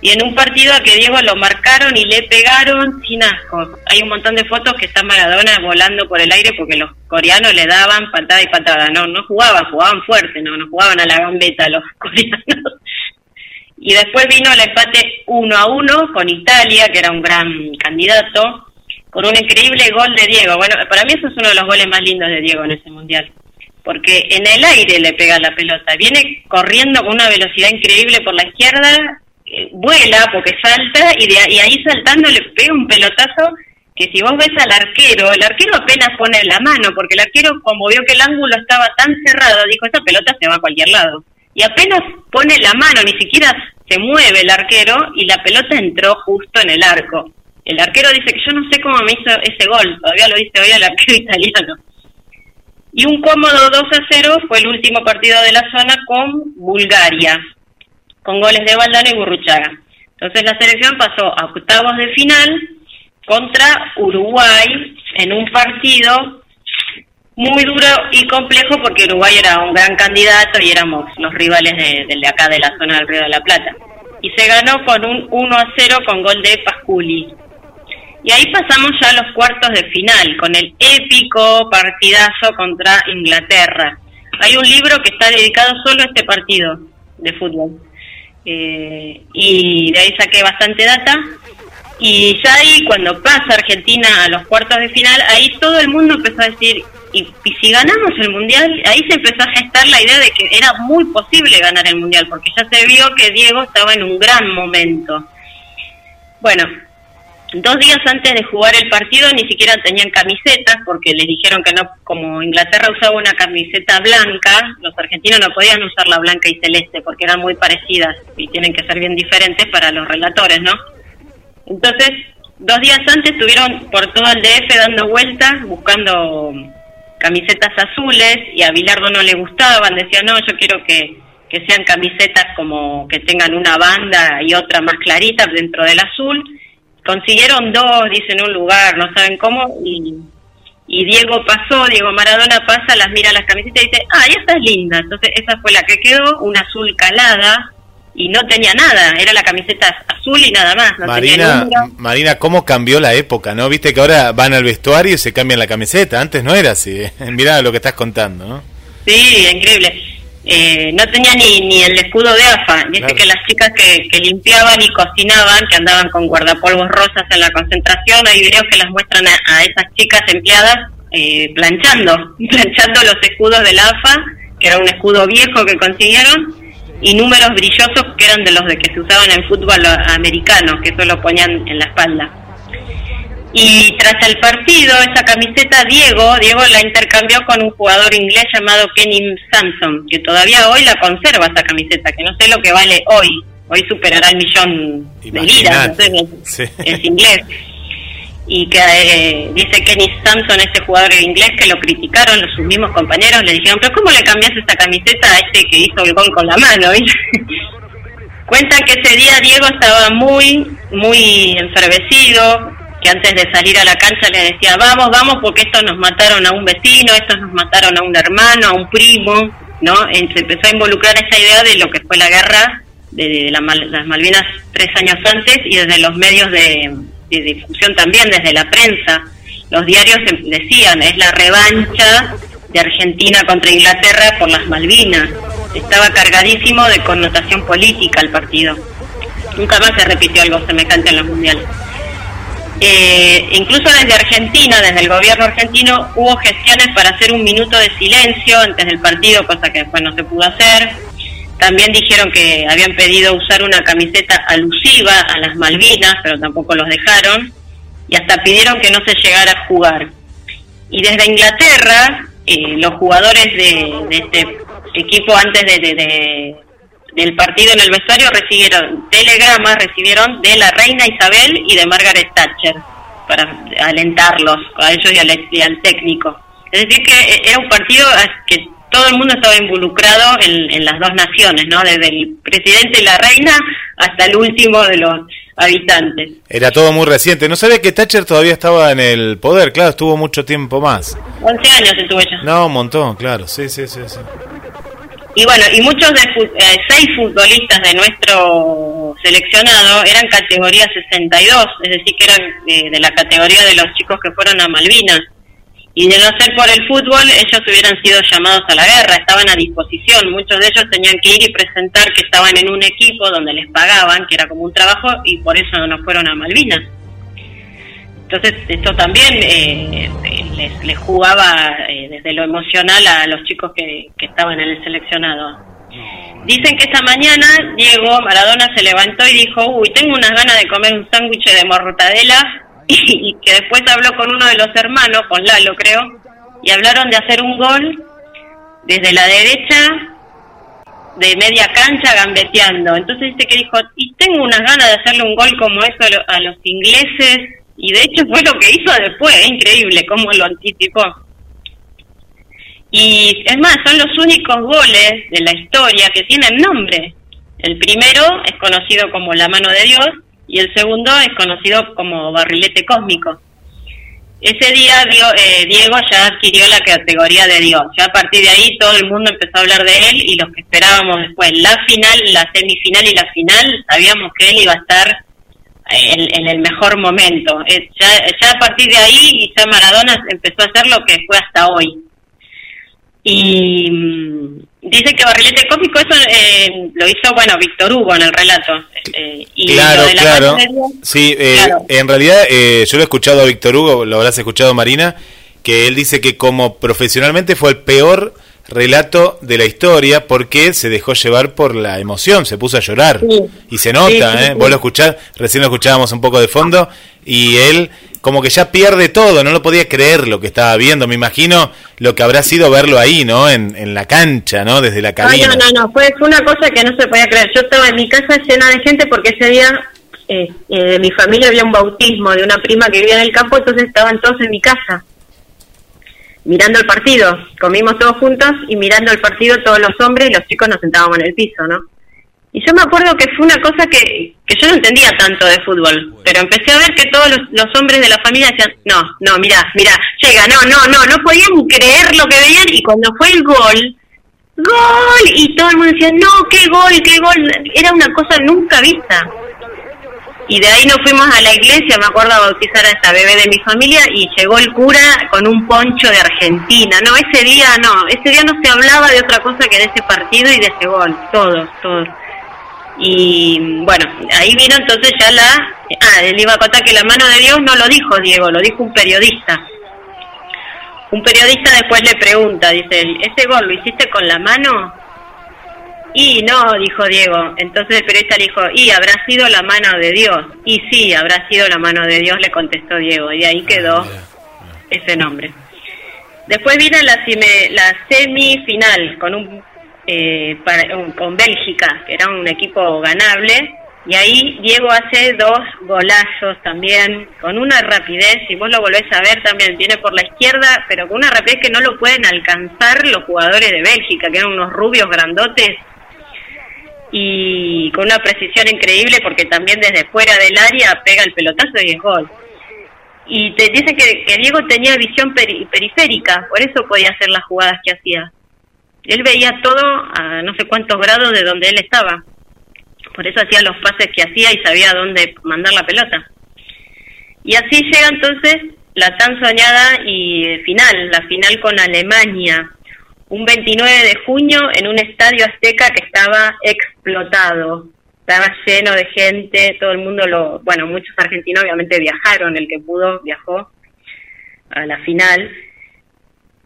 y en un partido a que Diego lo marcaron y le pegaron sin asco. Hay un montón de fotos que está Maradona volando por el aire porque los coreanos le daban patada y patada. No, no jugaban, jugaban fuerte, no, no jugaban a la gambeta los coreanos. Y después vino el empate uno a uno con Italia, que era un gran candidato, con un increíble gol de Diego. Bueno, para mí eso es uno de los goles más lindos de Diego en ese mundial porque en el aire le pega la pelota, viene corriendo con una velocidad increíble por la izquierda eh, vuela porque salta y, de, ahí saltando le pega un pelotazo que si vos ves al arquero, el arquero apenas pone la mano, porque el arquero como vio que el ángulo estaba tan cerrado, dijo, esta pelota se va a cualquier lado. Y apenas pone la mano, ni siquiera se mueve el arquero y la pelota entró justo en el arco. El arquero dice que yo no sé cómo me hizo ese gol, todavía lo dice hoy el arquero italiano. Y un cómodo 2 a 0 fue el último partido de la zona con Bulgaria con goles de Valdano y Burruchaga. Entonces la selección pasó a octavos de final contra Uruguay en un partido muy duro y complejo porque Uruguay era un gran candidato y éramos los rivales de, de acá de la zona del Río de la Plata. Y se ganó con un 1 a 0 con gol de Pasculi. Y ahí pasamos ya a los cuartos de final, con el épico partidazo contra Inglaterra. Hay un libro que está dedicado solo a este partido de fútbol. Eh, y de ahí saqué bastante data. Y ya ahí, cuando pasa Argentina a los cuartos de final, ahí todo el mundo empezó a decir, y, si ganamos el Mundial, ahí se empezó a gestar la idea de que era muy posible ganar el Mundial, porque ya se vio que Diego estaba en un gran momento. Bueno, Dos días antes de jugar el partido ni siquiera tenían camisetas porque les dijeron que no, como Inglaterra usaba una camiseta blanca, los argentinos no podían usar la blanca y celeste porque eran muy parecidas y tienen que ser bien diferentes para los relatores, ¿no? Entonces, dos días antes estuvieron por todo el DF dando vueltas buscando camisetas azules y a Bilardo no le gustaban, decía no, yo quiero que, que sean camisetas como que tengan una banda y otra más clarita dentro del azul consiguieron dos, dicen un lugar, no saben cómo, y, y Diego pasó, Diego Maradona pasa, las mira las camisetas y dice, ah, esta es linda. Entonces esa fue la que quedó, una azul calada, y no tenía nada, era la camiseta azul y nada más. Marina, Marina, ¿cómo cambió la época? ¿No? Viste que ahora van al vestuario y se cambian la camiseta, antes no era así, mirá lo que estás contando, ¿no? Sí, increíble. Eh, no tenía ni, ni el escudo de AFA. Dice que las chicas que, que, limpiaban y cocinaban, que andaban con guardapolvos rosas en la concentración, hay videos que las muestran a, esas chicas empleadas eh, planchando, planchando los escudos del AFA, que era un escudo viejo que consiguieron, y números brillosos que eran de los de que se usaban en fútbol americano, que eso lo ponían en la espalda. Y tras el partido, esa camiseta Diego, Diego la intercambió con un jugador inglés llamado Kenny Samson, que todavía hoy la conserva esa camiseta, que no sé lo que vale hoy. Hoy superará el millón de liras, es, inglés. Y que eh, dice Kenny Samson, ese jugador inglés, que lo criticaron sus mismos compañeros, le dijeron, pero ¿cómo le cambias esta camiseta a este que hizo el gol con la mano? Cuentan que ese día Diego estaba muy, muy enfervecido, antes de salir a la cancha le decía, vamos, vamos, porque estos nos mataron a un vecino, estos nos mataron a un hermano, a un primo, ¿no? Se empezó a involucrar esa idea de lo que fue la guerra de, las Malvinas tres años antes y desde los medios de, difusión también, desde la prensa. Los diarios decían, es la revancha de Argentina contra Inglaterra por las Malvinas. Estaba cargadísimo de connotación política el partido. Nunca más se repitió algo semejante en los mundiales. Eh, incluso desde Argentina, desde el gobierno argentino, hubo gestiones para hacer un minuto de silencio antes del partido, cosa que después no se pudo hacer. También dijeron que habían pedido usar una camiseta alusiva a las Malvinas, pero tampoco los dejaron. Y hasta pidieron que no se llegara a jugar. Y desde Inglaterra, eh, los jugadores de, este equipo antes de, del partido en el vestuario recibieron telegramas, recibieron de la reina Isabel y de Margaret Thatcher para alentarlos a ellos y al, y al técnico. Es decir, que era un partido que todo el mundo estaba involucrado en, las dos naciones, ¿no? Desde el presidente y la reina hasta el último de los habitantes. Era todo muy reciente. No sabía que Thatcher todavía estaba en el poder, claro, estuvo mucho tiempo más. 11 años estuvo ella. No, un montón, claro, sí, sí, sí. sí. Y bueno, y muchos de eh, seis futbolistas de nuestro seleccionado eran categoría 62, es decir, que eran eh, de la categoría de los chicos que fueron a Malvinas y de no ser por el fútbol, ellos hubieran sido llamados a la guerra, estaban a disposición, muchos de ellos tenían que ir y presentar que estaban en un equipo donde les pagaban, que era como un trabajo, y por eso no fueron a Malvinas. Entonces, esto también eh, les, jugaba eh, desde lo emocional a los chicos que, que estaban en el seleccionado. Dicen que esta mañana Diego Maradona se levantó y dijo, uy, tengo unas ganas de comer un sándwich de mortadela y, que después habló con uno de los hermanos, con Lalo creo, y hablaron de hacer un gol desde la derecha de media cancha gambeteando. Entonces dice que dijo, y tengo unas ganas de hacerle un gol como eso a los ingleses, y de hecho fue lo que hizo después, es increíble cómo lo anticipó. Y es más, son los únicos goles de la historia que tienen nombre. El primero es conocido como la mano de Dios y el segundo es conocido como barrilete cósmico. Ese día eh, Diego ya adquirió la categoría de Dios. Ya a partir de ahí todo el mundo empezó a hablar de él y los que esperábamos después, la final, la semifinal y la final, sabíamos que él iba a estar eh, en, el mejor momento. Eh, ya, ya a partir de ahí, ya Maradona empezó a hacer lo que fue hasta hoy. Y mm, dice que Barrilete Cómico eso eh, lo hizo, bueno, Víctor Hugo en el relato. Eh, y claro, claro. sí, eh, en realidad yo lo he escuchado a Víctor Hugo, lo habrás escuchado Marina, que él dice que como profesionalmente fue el peor relato de la historia porque se dejó llevar por la emoción, se puso a llorar. Y se nota, ¿eh? Vos lo escuchás, recién lo escuchábamos un poco de fondo, y él como que ya pierde todo, no lo podía creer lo que estaba viendo. Me imagino lo que habrá sido verlo ahí, ¿no? En, en la cancha, ¿no? Desde la cabina. no, no, no, fue, una cosa que no se podía creer. Yo estaba en mi casa llena de gente porque ese día eh, eh, de mi familia había un bautismo de una prima que vivía en el campo, entonces estaban todos en mi casa mirando el partido. Comimos todos juntos y mirando el partido todos los hombres y los chicos nos sentábamos en el piso, ¿no? Y yo me acuerdo que fue una cosa que, que yo no entendía tanto de fútbol, pero empecé a ver que todos los, hombres de la familia decían, no, no, mira, mira, llega, no, no, no, no podían creer lo que veían y cuando fue el gol, gol, y todo el mundo decía, no, qué gol, qué gol, era una cosa nunca vista. Y de ahí nos fuimos a la iglesia, me acuerdo a bautizar a esta bebé de mi familia y llegó el cura con un poncho de Argentina. No, ese día no, ese día no se hablaba de otra cosa que de ese partido y de ese gol, todos, todos. Y bueno, ahí vino entonces ya la... Ah, él iba a contar que la mano de Dios no lo dijo Diego, lo dijo un periodista. Un periodista después le pregunta, dice, ¿ese gol lo hiciste con la mano? Y no, dijo Diego. Entonces el periodista le dijo, y habrá sido la mano de Dios. Y sí, habrá sido la mano de Dios, le contestó Diego. Y ahí quedó ese nombre. Después vino la, la semifinal con un, eh, con Bélgica, que era un equipo ganable. Y ahí Diego hace dos golazos también, con una rapidez, si vos lo volvés a ver también, viene por la izquierda, pero con una rapidez que no lo pueden alcanzar los jugadores de Bélgica, que eran unos rubios grandotes, y con una precisión increíble porque también desde fuera del área pega el pelotazo y es gol. Y te dice que, Diego tenía visión periférica, por eso podía hacer las jugadas que hacía. Él veía todo a no sé cuántos grados de donde él estaba. Por eso hacía los pases que hacía y sabía dónde mandar la pelota. Y así llega entonces la tan soñada y final, la final con Alemania, un 29 de junio en un estadio azteca que estaba explotado. estaba lleno de gente, todo el mundo lo, bueno, muchos argentinos obviamente viajaron, el que pudo viajó a la final,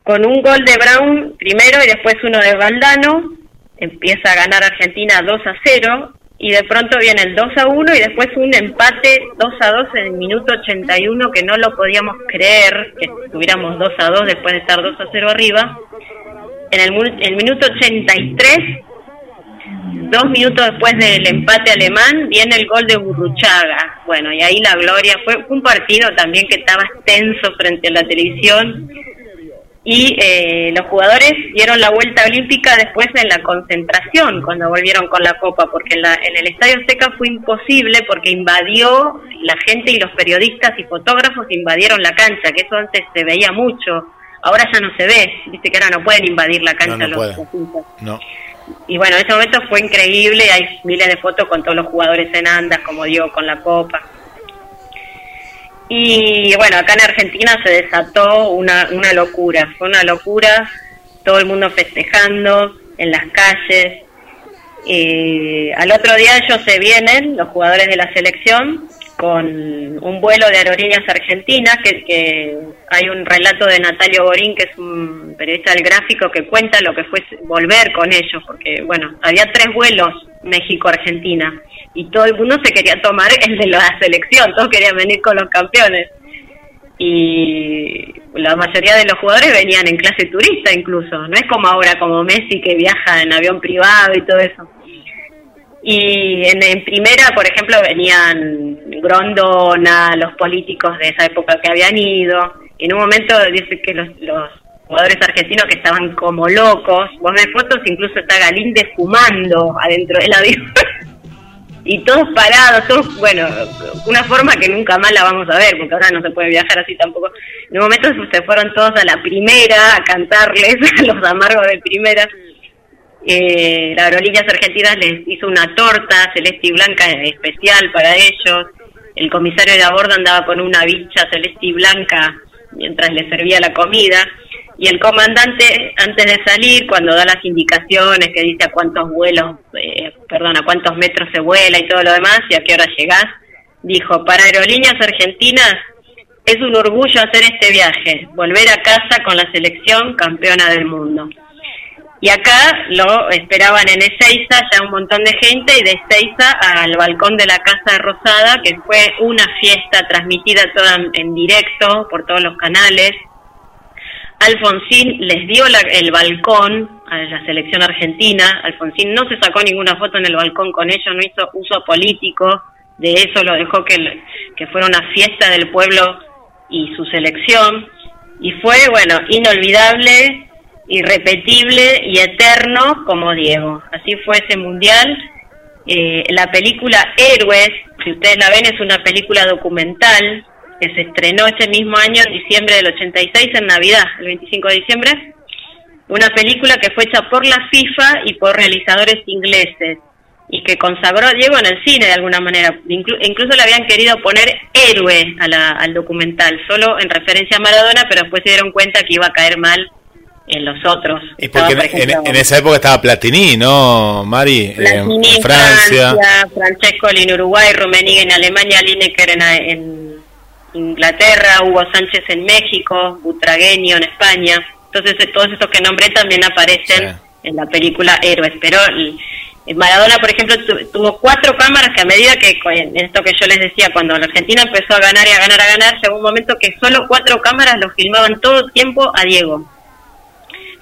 con un gol de Brown primero y después uno de Valdano, empieza a ganar Argentina 2 a 0 y de pronto viene el 2 a 1 y después un empate 2 a 2 en el minuto 81 que no lo podíamos creer que tuviéramos 2 a 2 después de estar 2 a 0 arriba. En el, el minuto 83 dos minutos después del empate alemán viene el gol de Burruchaga. Bueno, y ahí la gloria. Fue un partido también que estaba tenso frente a la televisión. Y eh, los jugadores dieron la vuelta olímpica después en la concentración, cuando volvieron con la copa, porque en, la, en el Estadio Seca fue imposible porque invadió la gente y los periodistas y fotógrafos invadieron la cancha, que eso antes se veía mucho. Ahora ya no se ve, viste que ahora no pueden invadir la cancha los No y bueno, ese momento fue increíble, hay miles de fotos con todos los jugadores en andas, como dio con la copa. Y bueno, acá en Argentina se desató una, una locura, fue una locura, todo el mundo festejando en las calles. Eh, al otro día ellos se vienen, los jugadores de la selección, con un vuelo de aerolíneas argentinas, que, que, hay un relato de Natalio Borín, que es un periodista del gráfico, que cuenta lo que fue volver con ellos, porque bueno, había tres vuelos México-Argentina, y todo el mundo se quería tomar el de la selección, todos querían venir con los campeones. Y la mayoría de los jugadores venían en clase turista incluso, no es como ahora, como Messi que viaja en avión privado y todo eso. Y en, primera, por ejemplo, venían Grondona, los políticos de esa época que habían ido. En un momento dice que los, los jugadores argentinos que estaban como locos. Vos ves fotos, incluso está Galíndez fumando adentro del avión. y todos parados, todos, bueno, una forma que nunca más la vamos a ver, porque ahora no se puede viajar así tampoco. En un momento se fueron todos a la primera a cantarles a los amargos de primera eh, la Aerolíneas Argentinas les hizo una torta celeste y blanca especial para ellos. El comisario de a bordo andaba con una bicha celeste y blanca mientras le servía la comida. Y el comandante, antes de salir, cuando da las indicaciones, que dice a cuántos vuelos, eh, perdón, a cuántos metros se vuela y todo lo demás, y a qué hora llegás, dijo, para Aerolíneas Argentinas es un orgullo hacer este viaje, volver a casa con la selección campeona del mundo. Y acá lo esperaban en Ezeiza ya un montón de gente y de Ezeiza al balcón de la Casa Rosada, que fue una fiesta transmitida toda en directo por todos los canales. Alfonsín les dio el balcón a la selección argentina. Alfonsín no se sacó ninguna foto en el balcón con ellos, no hizo uso político de eso, lo dejó que, que fuera una fiesta del pueblo y su selección. Y fue, bueno, inolvidable irrepetible y eterno como Diego. Así fue ese mundial. Eh, la película Héroes, si ustedes la ven, es una película documental que se estrenó ese mismo año, en diciembre del 86, en Navidad, el 25 de diciembre. Una película que fue hecha por la FIFA y por realizadores ingleses y que consagró a Diego en el cine de alguna manera. incluso le habían querido poner héroe al documental, solo en referencia a Maradona, pero después se dieron cuenta que iba a caer mal en los otros. Y porque en, esa época estaba Platini, ¿no, Mari? Platini en, Francia. Francesco en Uruguay, Rummenigge en Alemania, Lineker en, en, Inglaterra, Hugo Sánchez en México, Butragueño en España. Entonces, eh, todos esos que nombré también aparecen en la película Héroes. Pero Maradona, por ejemplo, tuvo cuatro cámaras que a medida que, en esto que yo les decía, cuando la Argentina empezó a ganar y a ganar, a ganar, llegó un momento que solo cuatro cámaras lo filmaban todo el tiempo a Diego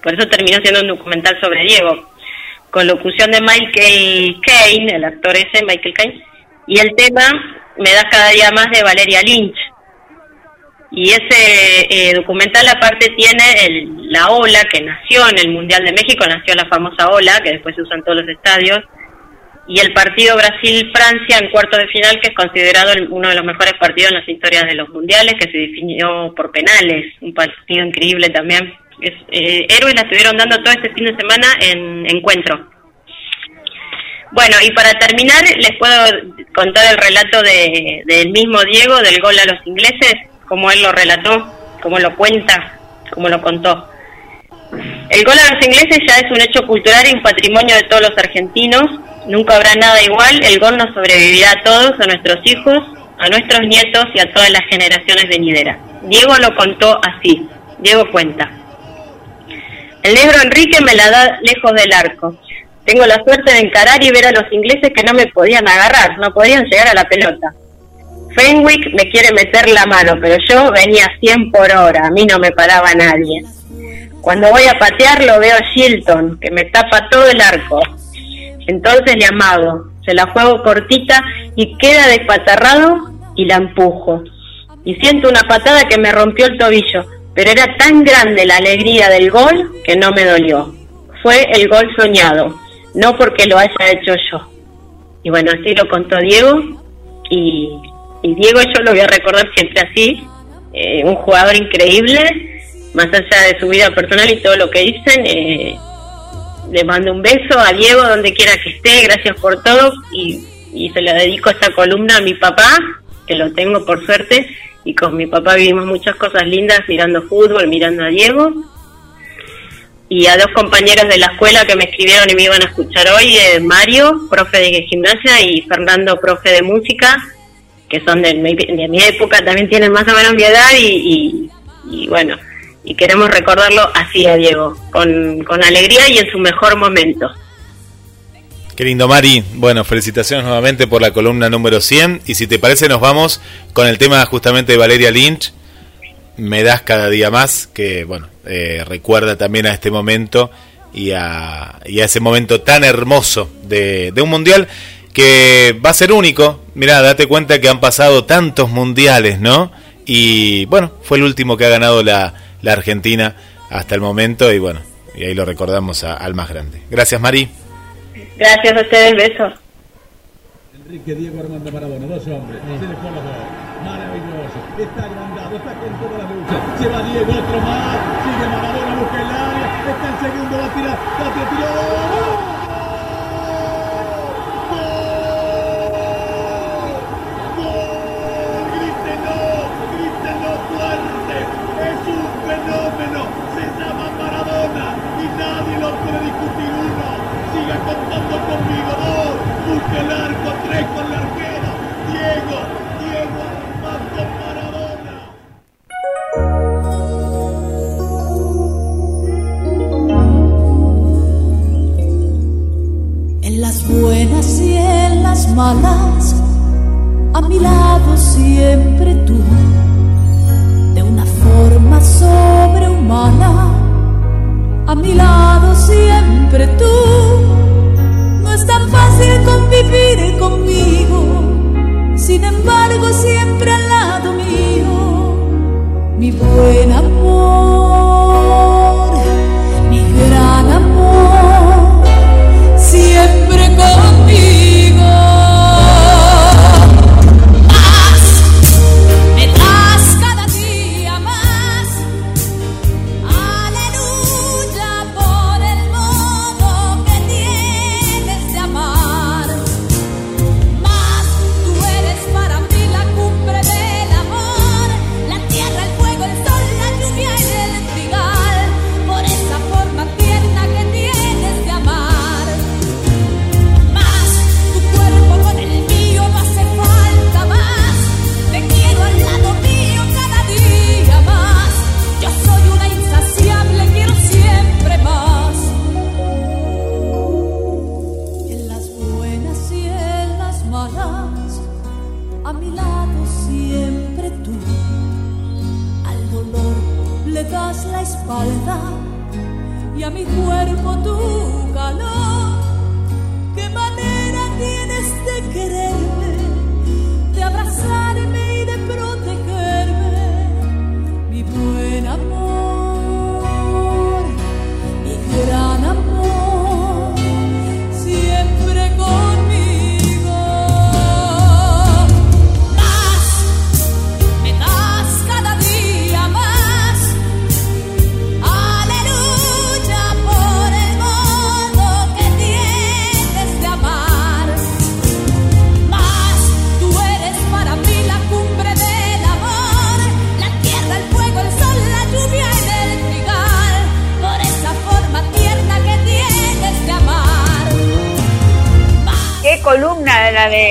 por eso terminó siendo un documental sobre Diego, con locución de Michael Caine, el actor ese, Michael Caine, y el tema me da cada día más de Valeria Lynch. Y ese eh, documental aparte tiene el, la ola que nació en el Mundial de México, nació la famosa ola, que después se usa en todos los estadios, y el partido Brasil-Francia en cuarto de final, que es considerado uno de los mejores partidos en las historias de los mundiales, que se definió por penales, un partido increíble también es, eh, Héroes la estuvieron dando todo este fin de semana en encuentro. Bueno, y para terminar, les puedo contar el relato de, del mismo Diego, del gol a los ingleses, como él lo relató, como lo cuenta, como lo contó. El gol a los ingleses ya es un hecho cultural y un patrimonio de todos los argentinos. Nunca habrá nada igual, el gol nos sobrevivirá a todos, a nuestros hijos, a nuestros nietos y a todas las generaciones venideras. Diego lo contó así, Diego cuenta. El negro Enrique me la da lejos del arco. Tengo la suerte de encarar y ver a los ingleses que no me podían agarrar, no podían llegar a la pelota. Fenwick me quiere meter la mano, pero yo venía 100 por hora, a mí no me paraba nadie. Cuando voy a patear lo veo a Shilton, que me tapa todo el arco. Entonces le amago, se la juego cortita y queda despatarrado y la empujo. Y siento una patada que me rompió el tobillo, pero era tan grande la alegría del gol que no me dolió. Fue el gol soñado, no porque lo haya hecho yo. Y bueno, así lo contó Diego y, Diego yo lo voy a recordar siempre así, eh, un jugador increíble, más allá de su vida personal y todo lo que dicen. Eh, le mando un beso a Diego donde quiera que esté, gracias por todo y, y se lo dedico esta columna a mi papá, que lo tengo por suerte, y con mi papá vivimos muchas cosas lindas mirando fútbol, mirando a Diego. Y a dos compañeros de la escuela que me escribieron y me iban a escuchar hoy, eh, Mario, profe de gimnasia, y Fernando, profe de música, que son de mi, época, también tienen más o menos mi edad y, y, bueno, y queremos recordarlo así a Diego, con, con alegría y en su mejor momento. Qué lindo, Mari. Bueno, felicitaciones nuevamente por la columna número 100. Y si te parece, nos vamos con el tema justamente de Valeria Lynch. Me das cada día más, que bueno, eh, recuerda también a este momento y a, ese momento tan hermoso de, un mundial que va a ser único. Mirá, date cuenta que han pasado tantos mundiales, ¿no? Y bueno, fue el último que ha ganado la, Argentina hasta el momento y bueno, y ahí lo recordamos al más grande. Gracias, Mari. Gracias a ustedes, besos. Enrique Diego Armando Maradona, dos hombres, se le pone la maravilloso, está agrandado, está con toda la lucha, se va Diego, otro más, sigue Maradona, busca el área, está el segundo, va a tirar, va a tirar, el arco, tres con la arquera. Diego, Diego Armando Maradona. En las buenas y en las malas, a mi lado siempre tú, de una forma sobrehumana, a mi lado siempre tú es tan fácil convivir conmigo, sin embargo siempre al lado mío, mi buen amor,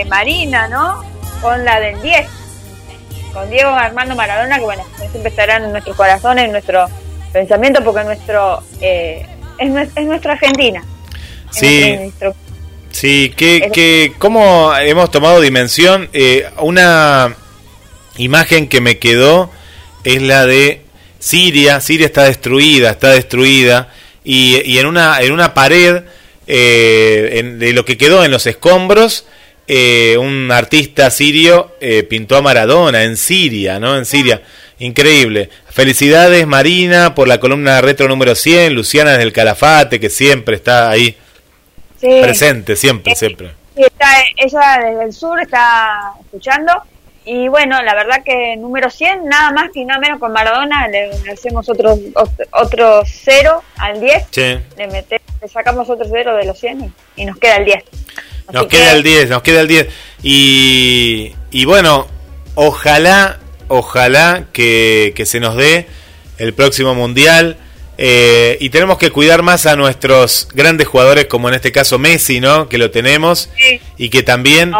Marina, ¿no? Con la del 10. Con Diego Armando Maradona, que bueno, siempre estarán en nuestros corazones, en nuestro pensamiento, porque nuestro eh, es, nues- es nuestra Argentina. Sí. nuestro- Sí, que, que cómo hemos tomado dimensión. Eh, una imagen que me quedó es la de Siria. Siria está destruida, está destruida. Y, y en, una, en una pared eh, en- de lo que quedó en los escombros, eh, un artista sirio eh, pintó a Maradona en Siria, ¿no? En Siria. Increíble. Felicidades Marina por la columna retro número 100, Luciana desde el Calafate, que siempre está ahí Sí. presente, siempre, siempre. Sí, está, ella desde el sur está escuchando. Y bueno, la verdad que número 100, nada más y nada menos con Maradona, le, hacemos otro, otro, otro cero al 10. Sí. Le, metemos, le sacamos otro cero de los 100 y, y nos queda el 10. Nos Así queda que- el 10, nos queda el 10. Y, y bueno, ojalá, ojalá que, que se nos dé el próximo mundial. eh, y tenemos que cuidar más a nuestros grandes jugadores, como en este caso Messi, ¿no? Que lo tenemos. Sí. Y que también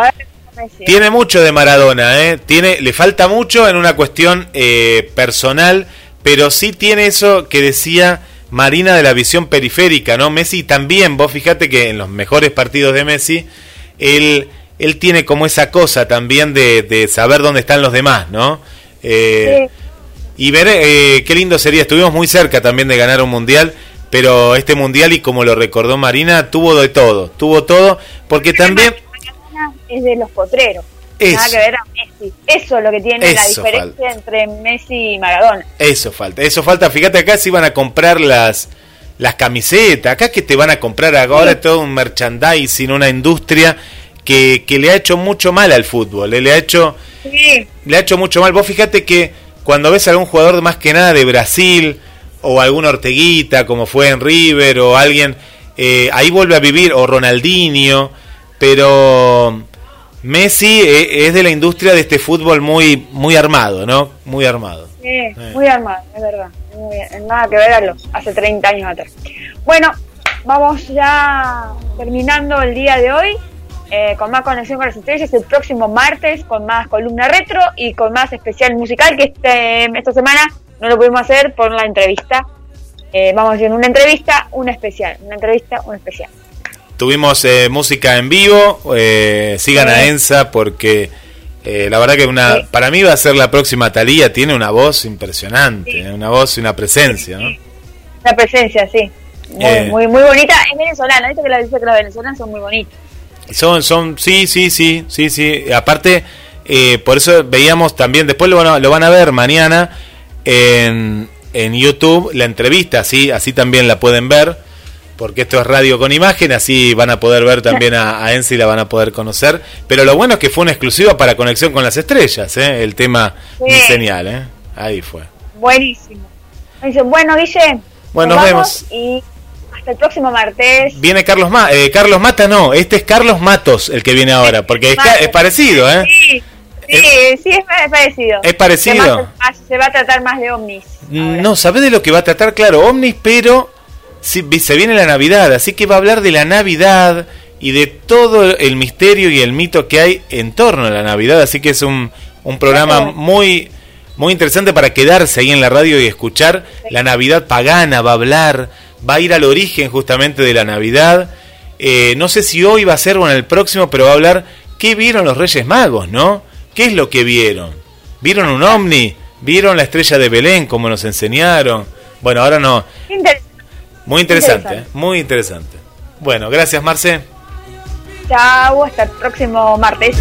tiene mucho de Maradona, ¿eh? Tiene, le falta mucho en una cuestión eh, personal, pero sí tiene eso que decía Marina de la visión periférica, ¿no? Messi también, vos fíjate que en los mejores partidos de Messi, él, él tiene como esa cosa también de, de saber dónde están los demás, ¿no? Eh, Sí. y ver eh, qué lindo sería, estuvimos muy cerca también de ganar un mundial, pero este mundial, y como lo recordó Marina, tuvo de todo, tuvo todo, porque también... Es de los potreros. Eso. Nada que ver a Messi. Eso es lo que tiene la diferencia entre Messi y Maradona. Eso falta, eso falta. Fíjate acá si van a comprar las las camisetas, acá que te van a comprar ahora todo un merchandising, una industria que, que le ha hecho mucho mal al fútbol, eh, le ha hecho Sí, le ha hecho mucho mal. Vos fíjate que cuando ves a algún jugador más que nada de Brasil o algún Orteguita como fue en River o alguien eh, ahí vuelve a vivir o Ronaldinho, pero Messi eh, es de la industria de este fútbol muy muy armado, ¿no? Muy armado. sí, muy armado, es verdad. Muy nada que ver a los hace 30 años atrás. Bueno, vamos ya terminando el día de hoy. eh, con más conexión con las estrellas el próximo martes con más columna retro y con más especial musical que este, esta semana no lo pudimos hacer por la entrevista. Eh, vamos haciendo una entrevista, una especial, una entrevista, una especial. Tuvimos eh, música en vivo, eh, sigan a Sí. Ensa porque eh, la verdad que una Sí. para mí va a ser la próxima Talía, tiene una voz impresionante, Sí. eh, una voz y una presencia, ¿no? La presencia, sí. Muy, Eh. muy, muy bonita. Es venezolana, dice que, la, dice que los venezolanos son muy bonitos. Son, son, sí, sí, sí, sí, sí. Aparte, eh, por eso veíamos también, después lo van a, lo van a ver mañana en, en YouTube, la entrevista, así, así también la pueden ver, porque esto es radio con imagen, así van a poder ver también a, a Enzi y la van a poder conocer. Pero lo bueno es que fue una exclusiva para Conexión con las Estrellas, ¿eh? el tema Sí. Mi Señal, ¿eh? ahí fue. Buenísimo. Bueno, Guille, Bueno, nos nos vamos y hasta el próximo martes. Viene Carlos Ma eh, Carlos Mata, no, este es Carlos Matos el que viene ahora, porque es, es parecido, ¿eh? Sí, sí, sí, es, es parecido. Es parecido. Además, se va a tratar más de ovnis. ahora. No, ¿sabés de lo que va a tratar? Claro, Omnis, pero sí, se viene la Navidad, así que va a hablar de la Navidad y de todo el misterio y el mito que hay en torno a la Navidad, así que es un, un programa muy muy interesante para quedarse ahí en la radio y escuchar la Navidad pagana, va a hablar, va a ir al origen justamente de la Navidad. Eh, no sé si hoy va a ser o en el próximo, pero va a hablar qué vieron los Reyes Magos, ¿no? ¿Qué es lo que vieron? ¿Vieron un ovni? ¿Vieron la estrella de Belén como nos enseñaron? Bueno, ahora no. Muy interesante. ¿eh? muy interesante. Bueno, gracias Marce. Chao, hasta el próximo martes.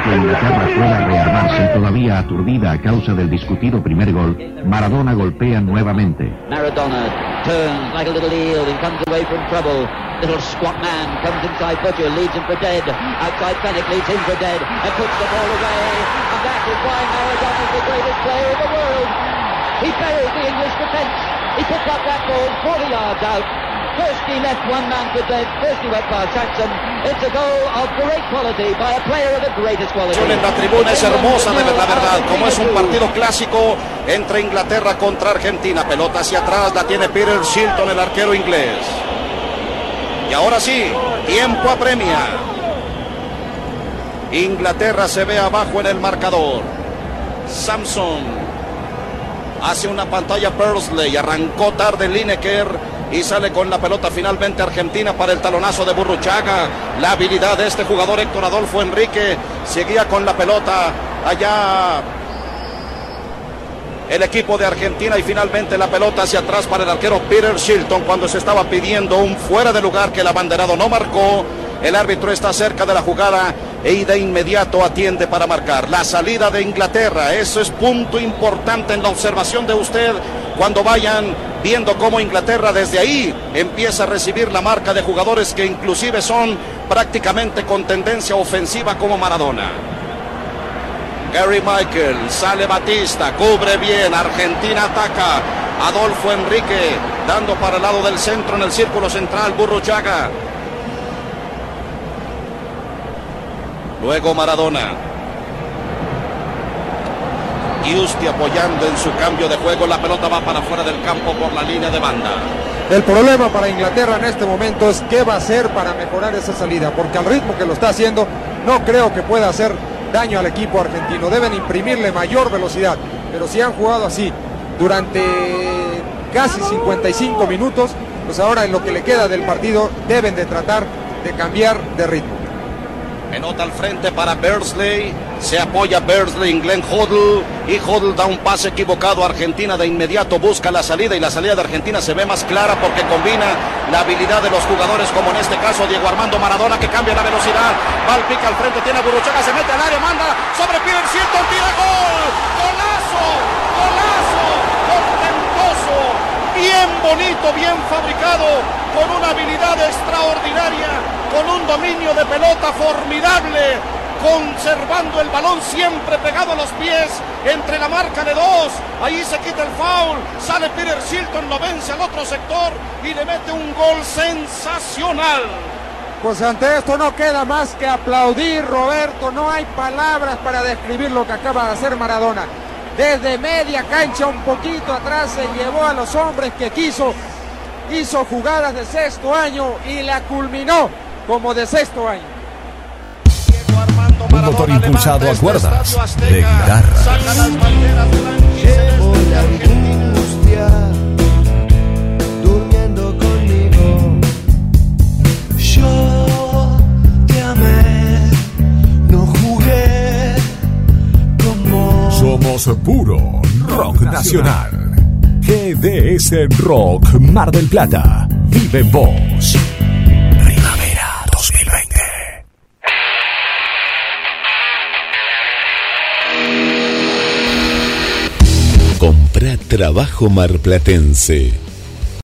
Que Inglaterra pueda rearmarse todavía aturdida a causa del discutido primer gol, Maradona golpea nuevamente. Maradona turns like a little eel and comes away from trouble. Little squat man comes inside Butcher, leads him for dead. Outside Fennec leads him for dead and puts the ball away. And that is why Maradona is the greatest player in the world. He buried the English defence. He picked up that ball 40 yards out. First he left one man for dead. First he went. It's a goal of great quality by a player of the greatest quality. La tribuna es hermosa de la verdad, como es un partido clásico entre Inglaterra contra Argentina. Pelota hacia atrás, la tiene Peter Shilton, el arquero inglés. Y ahora sí, tiempo apremia. Inglaterra se ve abajo en el marcador. Samson hace una pantalla Persley, arrancó tarde Lineker y sale con la pelota finalmente Argentina para el talonazo de Burruchaga. La habilidad de este jugador Héctor Adolfo Enrique seguía con la pelota allá el equipo de Argentina y finalmente la pelota hacia atrás para el arquero Peter Shilton cuando se estaba pidiendo un fuera de lugar que el abanderado no marcó. El árbitro está cerca de la jugada y de inmediato atiende para marcar. La salida de Inglaterra, eso es punto importante en la observación de usted cuando vayan viendo cómo Inglaterra desde ahí empieza a recibir la marca de jugadores que inclusive son prácticamente con tendencia ofensiva como Maradona. Gary Michael, sale Batista, cubre bien, Argentina ataca, Adolfo Enrique dando para el lado del centro en el círculo central, Burro Chaga. Luego Maradona. Giusti apoyando en su cambio de juego. La pelota va para fuera del campo por la línea de banda. El problema para Inglaterra en este momento es qué va a hacer para mejorar esa salida, porque al ritmo que lo está haciendo no creo que pueda hacer daño al equipo argentino. Deben imprimirle mayor velocidad, pero si han jugado así durante casi 55 minutos, pues ahora en lo que le queda del partido deben de tratar de cambiar de ritmo. Pelota al frente para Bersley. Se apoya Bersley en Glenn Hoddle. Y Hoddle da un pase equivocado. Argentina de inmediato busca la salida. Y la salida de Argentina se ve más clara porque combina la habilidad de los jugadores, como en este caso Diego Armando Maradona, que cambia la velocidad. Va al frente, tiene a Burruchaga, se mete al área, manda sobre Peter Shilton, tira gol. ¡Golazo! ¡Golazo! ¡Portentoso! Bien bonito, bien fabricado, con una habilidad extraordinaria con un dominio de pelota formidable, conservando el balón siempre pegado a los pies entre la marca de dos. Ahí se quita el foul, sale Peter Shilton, lo vence al otro sector y le mete un gol sensacional. Pues ante esto no queda más que aplaudir, Roberto. No hay palabras para describir lo que acaba de hacer Maradona. Desde media cancha, un poquito atrás, se llevó a los hombres que quiso. Hizo jugadas de sexto año y la culminó como de sexto año. Un motor impulsado a cuerdas de guitarra. Llevo la angustia durmiendo conmigo. Yo te amé, no jugué como. Somos puro rock nacional. GDS Rock Mar del Plata. Vive en vos. Trabajo marplatense.